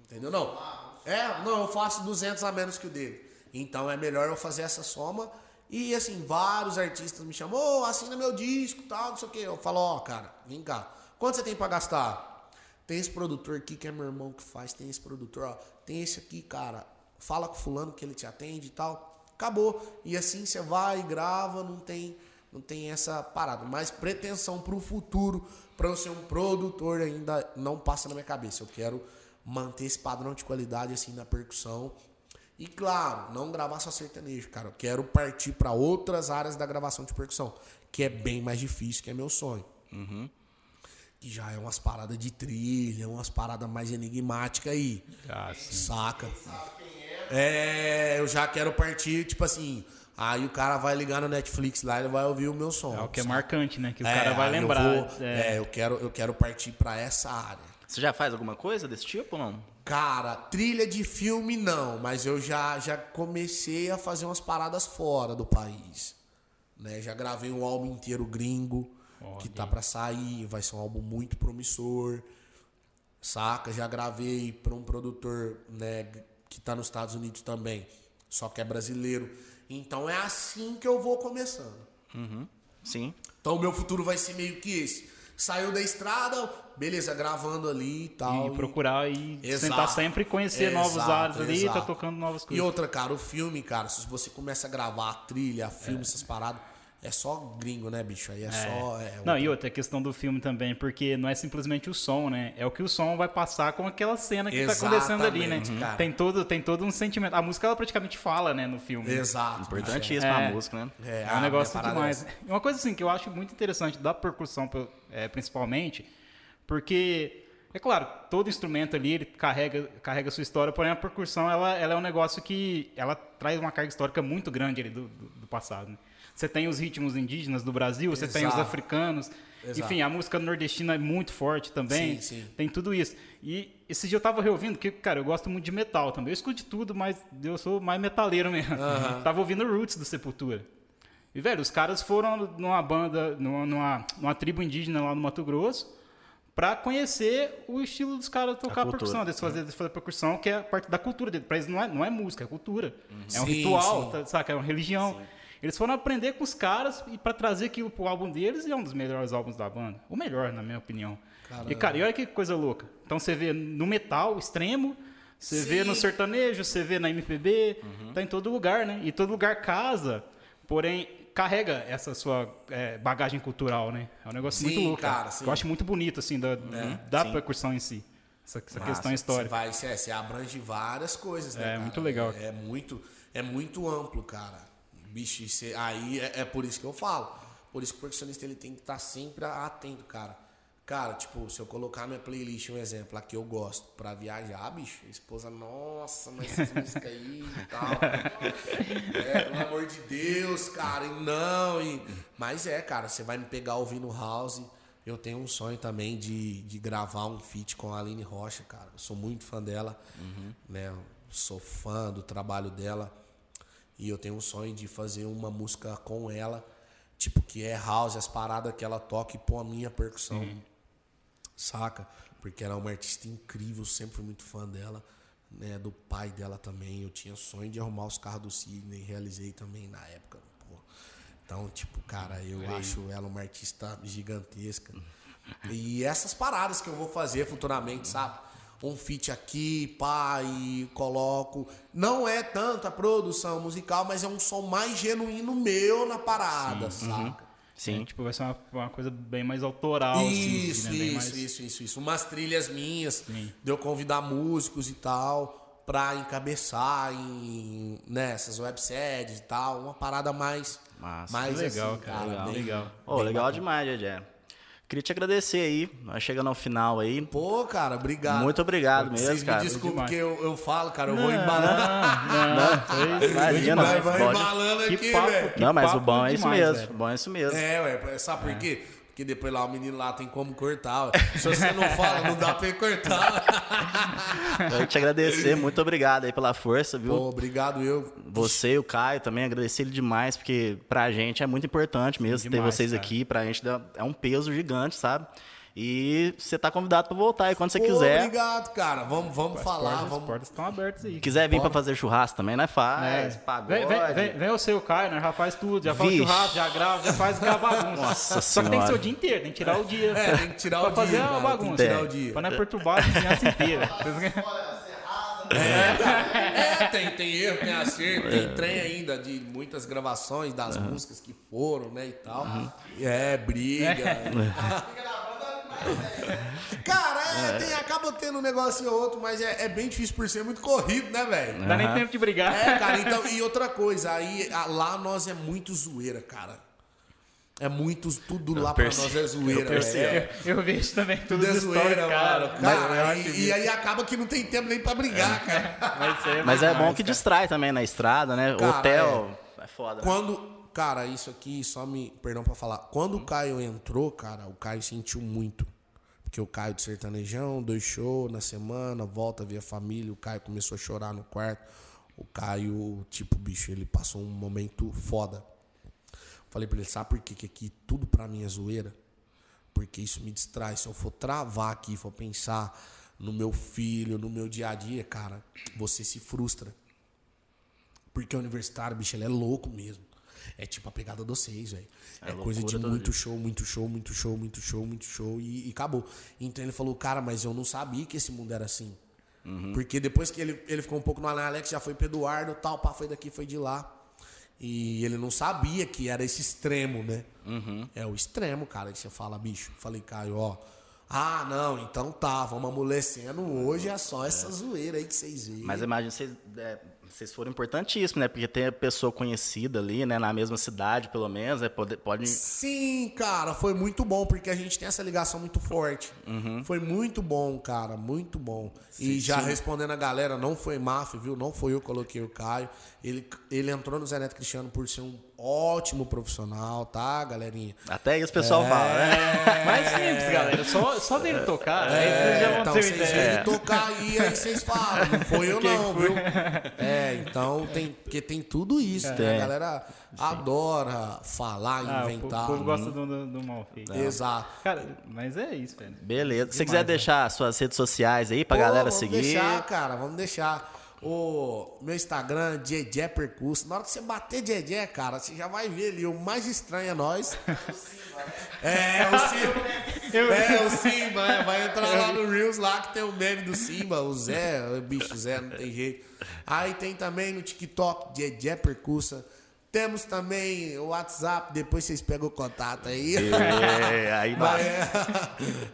Entendeu? Não. É, não, eu faço 200 a menos que o dele. Então é melhor eu fazer essa soma. E assim, vários artistas me chamam, ô, assina meu disco, tal, não sei o quê. Eu falo, ó, cara, vem cá. Quanto você tem pra gastar? Tem esse produtor aqui que é meu irmão que faz, tem esse produtor, ó. Tem esse aqui, cara. Fala com fulano que ele te atende e tal. Acabou. E assim você vai, grava, não tem, não tem essa parada. Mas pretensão pro futuro, pra eu ser um produtor ainda não passa na minha cabeça. Eu quero manter esse padrão de qualidade assim na percussão. E claro, não gravar só sertanejo, cara. Eu quero partir pra outras áreas da gravação de percussão, que é bem mais difícil, que é meu sonho. Que já é umas paradas de trilha, umas paradas mais enigmáticas aí. Ah. Saca? É, eu já quero partir, tipo assim. Aí o cara vai ligar no Netflix lá e ele vai ouvir o meu som. É o que é marcante, né? Que o É, cara vai aí eu lembrar. vou- é. é, eu quero, eu quero partir pra essa área. você já faz alguma coisa desse tipo ou não? Cara, trilha de filme não, mas eu já, já comecei a fazer umas paradas fora do país. Né? Já gravei um álbum inteiro gringo, que tá pra sair, vai ser um álbum muito promissor. Saca? Já gravei pra um produtor, né, que tá nos Estados Unidos também, só que é brasileiro. Então é assim que eu vou começando. Sim. Então o meu futuro vai ser meio que esse. Saiu da estrada, beleza, gravando ali e tal. E procurar e Exato. tentar sempre conhecer novos Exato, áreas ali e tá exato. tocando novas E coisas. outra, cara, o filme, cara, se você começa a gravar a trilha, filme, essas paradas, é só gringo, né, bicho? Aí é, só. é Não, e outra, a questão do filme também, porque não é simplesmente o som, né? É o que o som vai passar com aquela cena que tá acontecendo ali, né? Exatamente, cara. Tem todo, tem todo um sentimento. A música ela praticamente fala, né, no filme. Exato. Importantíssima É. a música, né? É, É um negócio parada demais. é essa. Uma coisa assim que eu acho muito interessante da percussão, é, principalmente, porque é claro, todo instrumento ali ele carrega carrega sua história, porém a percussão ela, ela é um negócio que ela traz uma carga histórica muito grande ali do, do, do passado. né? Você tem os ritmos indígenas do Brasil, você tem os africanos. Exato. Enfim, a música nordestina é muito forte também. Sim, sim. Tem tudo isso. E esse dia eu tava reouvindo, que, cara, eu gosto muito de metal também. Eu escuto de tudo, mas eu sou mais metaleiro mesmo. tava ouvindo Roots do Sepultura. E, velho, os caras foram numa banda, numa, numa, numa tribo indígena lá no Mato Grosso, pra conhecer o estilo dos caras tocar cultura. percussão, deles fazer, deles fazer percussão, que é parte da cultura deles. Pra eles não é, não é música, é cultura. É um Sim, ritual, sim. tá, saca? É uma religião. Eles foram aprender com os caras e pra trazer aquilo pro álbum deles, e é um dos melhores álbuns da banda. O melhor, na minha opinião. E, cara, e olha que coisa louca. Então você vê no metal extremo, você vê no sertanejo, você vê na MPB, Uhum. tá em todo lugar, né? E todo lugar casa, porém carrega essa sua é, bagagem cultural, né? É um negócio Sim, muito louco. cara, sim. É. Eu acho muito bonito, assim, da, da percussão em si. Essa, essa questão histórica. Você vai, você, você abrange várias coisas, né? É, cara? muito legal. É, é muito, é muito amplo, cara. Bicho, você- aí é, é por isso que eu falo. Por isso que o percussionista ele tem que estar sempre atento, cara. Cara, tipo, se eu colocar minha playlist um exemplo, a que eu gosto, pra viajar, bicho, a esposa, nossa, mas essas (laughs) músicas aí e tal. É, pelo amor de Deus, cara, e não. E... Mas é, cara, você vai me pegar ouvindo house. Eu tenho um sonho também de, de gravar um feat com a Aline Rocha, cara. Eu sou muito fã dela, né? Eu Sou fã do trabalho dela. E eu tenho um sonho de fazer uma música com ela, tipo, que é house, as paradas que ela toca e pôr a minha percussão. Saca? Porque ela é uma artista incrível, sempre fui muito fã dela, né? Do pai dela também. Eu tinha sonho de arrumar os carros do Sidney, realizei também na época. pô. Então, tipo, cara, eu acho ela uma artista gigantesca. E essas paradas que eu vou fazer futuramente, sabe? Um feat aqui, pá, e coloco. Não é tanta produção musical, mas é um som mais genuíno meu na parada, saca? Sim. É, tipo, vai ser uma, uma coisa bem mais autoral, assim, Isso, né? Isso, mais- isso, isso, isso. Umas trilhas minhas, Sim. de eu convidar músicos e tal, pra encabeçar em nessas webséries e tal. Uma parada mais. Massa. mais Legal, assim, cara, legal, bem- legal. Bem legal bacana. demais, Dedé. Queria te agradecer aí. Nós chegando ao final aí. Pô, cara, obrigado. Muito obrigado mesmo, Vocês me cara. desculpem Demais. que eu, eu falo, cara, eu vou embalando. (laughs) Imagina, Vai, mas vai pode- embalando Que aqui, papo, velho. Não, mas o bom é isso demais, mesmo. O bom é isso mesmo. É, ué, sabe por quê? Porque depois lá o menino lá tem como cortar. Se você não fala, não dá pra ele cortar. Eu quero te agradecer. Muito obrigado aí pela força, viu? Pô, obrigado eu. Você e o Caio também, agradecer ele demais, porque pra gente é muito importante mesmo ter Demais, vocês cara. aqui. Pra gente é um peso gigante, sabe? E você tá convidado pra voltar aí quando você Pô, quiser. Obrigado, cara. Vamos, vamos As falar. portas, as Vamos... portas estão abertas aí. Quiser vir pra fazer churrasco também, nós faz. É. Pagode. Vem, vem, vem, vem o seu Caio, né? Já faz tudo, já faz Vixe. churrasco, já grava, já faz a bagunça. (laughs) Nossa Só que tem que ser o dia inteiro, tem que tirar o dia. É, tem que tirar pra o fazer dia, a cara, tem que bagunça. tirar o dia. Pra não é perturbar a vizinhança inteira. (laughs) É, tem, tem erro, tem acerto, tem trem ainda de muitas gravações das músicas que foram, né, e tal. É, briga. (laughs) (laughs) Cara, é, tem, acaba tendo um negócio ou outro, mas é, é bem difícil por ser muito corrido, né, velho? Não dá nem tempo de brigar. É, cara, (laughs) então, e outra coisa, aí a- lá nós é muito zoeira, cara. É muito, tudo lá pra percebo, nós é zoeira, velho. Eu, eu vejo também tudo Tudo é zoeira, cara. mano. Cara, Mas eu e, e aí acaba que não tem tempo nem pra brigar, (laughs) cara. Mas, é Mas é bom que cara. distrai também na estrada, né? Cara, Hotel é, foda. né? Quando. Cara, isso aqui, só me. Perdão pra falar. Quando o Caio entrou, cara, o Caio sentiu muito. Porque o Caio de sertanejão, dois shows na semana, volta a ver a família. O Caio começou a chorar no quarto. O Caio, tipo, bicho, ele passou um momento foda. Falei pra ele, sabe por que, que aqui tudo pra mim é zoeira? Porque isso me distrai. Se eu for travar aqui, for pensar no meu filho, no meu dia a dia, cara, você se frustra. Porque o universitário, bicho, ele é louco mesmo. É tipo a pegada dos seis, velho. É, coisa de muito show, muito show, muito show, muito show, muito show e, e acabou. Então ele falou, cara, mas eu não sabia que esse mundo era assim. Porque depois que ele, ele ficou um pouco no Alan Alex, já foi pro Eduardo, tal, pá, foi daqui, foi de lá. E ele não sabia que era esse extremo, né? É o extremo, cara, que você fala, bicho. Falei, Caio, ó. Ah, não, então tá, vamos amolecendo. Hoje é só essa zoeira aí que vocês veem. Mas imagina, vocês, é, vocês foram importantíssimos, né? Porque tem a pessoa conhecida ali, né? Na mesma cidade, pelo menos, né? Pode, pode... Sim, cara, foi muito bom, porque a gente tem essa ligação muito forte. Foi muito bom, cara, muito bom. e já respondendo a galera, não foi máfia, viu? Não foi eu que coloquei o Caio. Ele, ele entrou no Zé Neto Cristiano por ser um ótimo profissional, tá, galerinha? Até isso o pessoal fala, né? Mais simples, galera. Só, só dele tocar, aí vocês já vão então ter uma ideia. tocar aí, aí vocês falam, não (laughs) foi eu não, viu? É, então tem, porque tem tudo isso, né? Tem. A galera adora falar, Ah, inventar. o povo gosta do, do, do mal feito. Exato. Cara, mas é isso, velho. Beleza. Se você quiser né? deixar suas redes sociais aí pra Pô, galera vamos seguir. deixar, cara, vamos deixar. O meu Instagram, Djedé Percurso. Na hora que você bater Djedé, cara, você já vai ver ali. O mais estranho é nós. (laughs) É, o Simba. (laughs) É, o Simba. é, vai entrar lá no Reels lá que tem o meme do Simba. O Zé, o bicho Zé, não tem jeito. Aí tem também no TikTok, Djedé Percursa. Temos também o WhatsApp, depois vocês pegam o contato aí. É, aí (laughs) vai. é,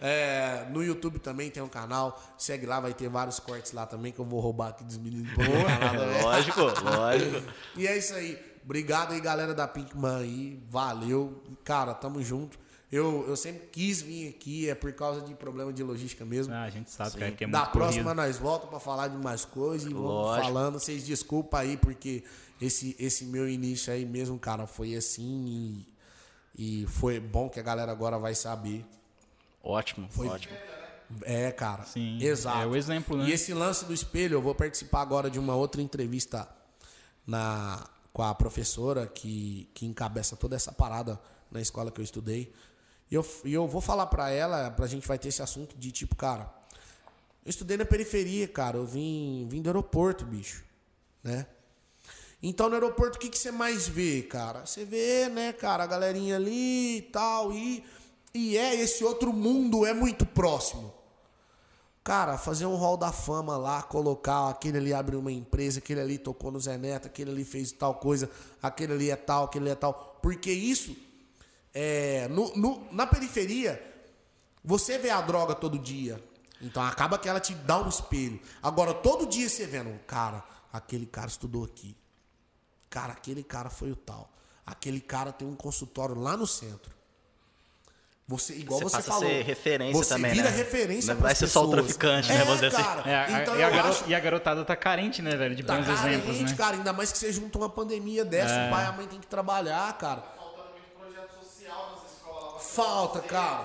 é, no YouTube também tem um canal. Segue lá, vai ter vários cortes lá também que eu vou roubar aqui dos meninos. Lógico, lógico. E é isso aí. Obrigado aí, galera da Pinkman aí. Valeu. Cara, tamo junto. Eu, eu sempre quis vir aqui, é por causa de problema de logística mesmo. Ah, a gente sabe, que é da muito próxima corrido. nós voltamos pra falar de mais coisas e vamos Lógico. falando. Vocês desculpa aí, porque esse, esse meu início aí mesmo, cara, foi assim e, e foi bom que a galera agora vai saber. Ótimo, ótimo. É, cara. Sim, Exato. é o exemplo, né? E esse lance do espelho, eu vou participar agora de uma outra entrevista na, com a professora que, que encabeça toda essa parada na escola que eu estudei. E eu, e eu vou falar pra ela, pra gente vai ter esse assunto de tipo, cara, eu estudei na periferia, cara. Eu vim, vim do aeroporto, bicho. Né? Então no aeroporto o que, que você mais vê, cara? Você vê, né, cara, a galerinha ali e tal. E, e é, esse outro mundo é muito próximo. Cara, fazer um hall da fama lá, colocar aquele ali abriu uma empresa, aquele ali tocou no Zé Neto, aquele ali fez tal coisa, aquele ali é tal, aquele ali é tal. Porque isso, é, no, no- na periferia, você vê a droga todo dia. Então acaba que ela te dá um espelho. Agora, todo dia você vendo, cara, aquele cara estudou aqui. Cara, aquele cara foi o tal. Aquele cara tem um consultório lá no centro. Você, igual Você você, falou. ser referência você também, vira né? referência Não vai ser só o pessoas. traficante, né, É, vamos dizer assim. cara. É, a- então e, a acho e a garotada tá carente, né, velho? De tá bons carente, exemplos, né? cara. Ainda mais que você junta uma pandemia dessa, É. o pai e a mãe tem que trabalhar, cara. Faltando muito projeto social nas escolas Falta, cara.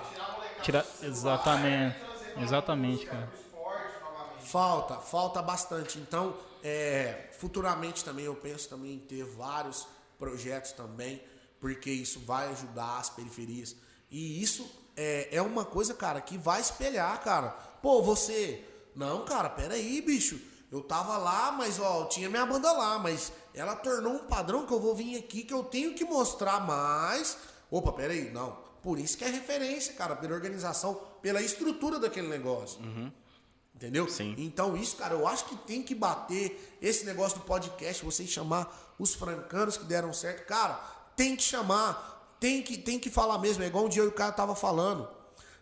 tirar Tira... Exatamente. pra Exatamente, cara. Falta, falta bastante. Então, é, futuramente também eu penso também em ter vários projetos também, porque isso vai ajudar as periferias. E isso é, é uma coisa, cara, que vai espelhar, cara. Pô, você. Não, cara, peraí, bicho. Eu tava lá, mas ó, tinha minha banda lá, mas ela tornou um padrão que eu vou vir aqui que eu tenho que mostrar mais. Opa, peraí, não. Por isso que é referência, cara, pela organização, pela estrutura daquele negócio. Entendeu? Sim. Então, isso, cara, eu acho que tem que bater esse negócio do podcast, vocês chamar os francanos que deram certo. Cara, tem que chamar, tem que, tem que falar mesmo. É igual um dia o cara tava falando.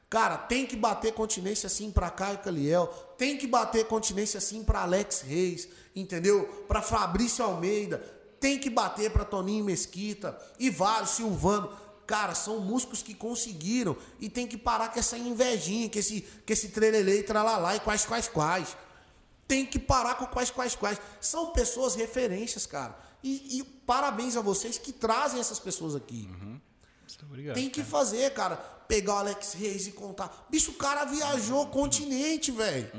Cara, tem que bater continência assim pra Caio Caliel, tem que bater continência assim pra Alex Reis, entendeu? Pra Fabrício Almeida, tem que bater pra Toninho Mesquita e vários, Silvano. Cara, são músicos que conseguiram e tem que parar com essa invejinha, com esse, com esse trelelê e tralalá e quais, quais, quais. Tem que parar com quais, quais, quais. São pessoas referências, cara. E, e parabéns a vocês que trazem essas pessoas aqui. Obrigado. Tem que fazer, cara. Pegar o Alex Reis e contar. Bicho, o cara viajou o continente, velho.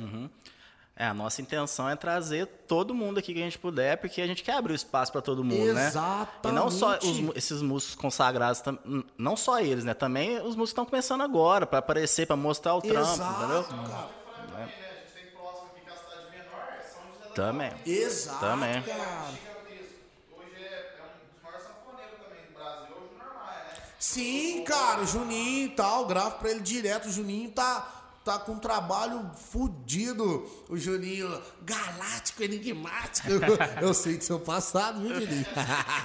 É, a nossa intenção é trazer todo mundo aqui que a gente puder, porque a gente quer abrir o espaço para todo mundo, né? Exatamente. E não só os esses músicos consagrados, não só eles, né? Também os músicos estão começando agora, para aparecer, para mostrar o trampo, Exato, entendeu? cara. Também? A gente tem próximo aqui que é a cidade menor, é São José da Também. Exato, Também. cara. gigantesco. Hoje é, é um dos maiores sanfoneiros também do Brasil, hoje o normal, né? Sim, cara, o Juninho e tal, gravo pra ele direto. O Juninho tá, tá com um trabalho fudido. O Juninho, galáctico, enigmático. (laughs) Eu sei do seu passado, viu, Juninho?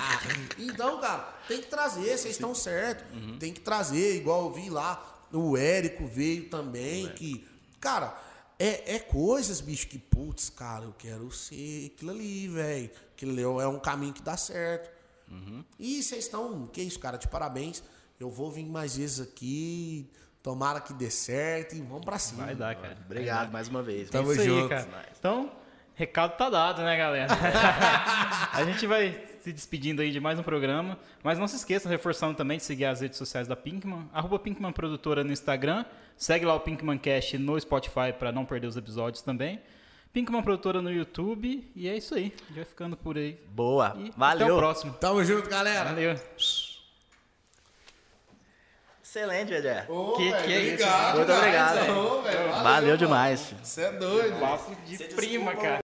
(laughs) então, cara, tem que trazer, vocês estão certos. Tem que trazer, igual eu vi lá, o Érico veio também, que. Cara, é, é coisas, bicho, que, putz, cara, eu quero ser aquilo ali, velho. Aquilo é um caminho que dá certo. E vocês estão, que isso, cara, de parabéns. Eu vou vir mais vezes aqui. Tomara que dê certo e vamos pra cima. Vai dar, cara. Obrigado mais uma vez. Tamo É isso aí, junto. cara. Então, recado tá dado, né, galera? (laughs) a gente vai se despedindo aí de mais um programa. Mas não se esqueça, reforçando também de seguir as redes sociais da Pinkman. Arroba Pinkman Produtora no Instagram. Segue lá o Pinkman Cast no Spotify para não perder os episódios também. Pinkman Produtora no YouTube. E é isso aí. A gente vai ficando por aí. Boa. E Valeu. Até o próximo. Tamo junto, galera. Valeu. Excelente, Edé. Ô, Que- velho, que é isso? obrigado, Muito cara. obrigado. Valeu mano. demais. Você é doido. Passo de prima, cara.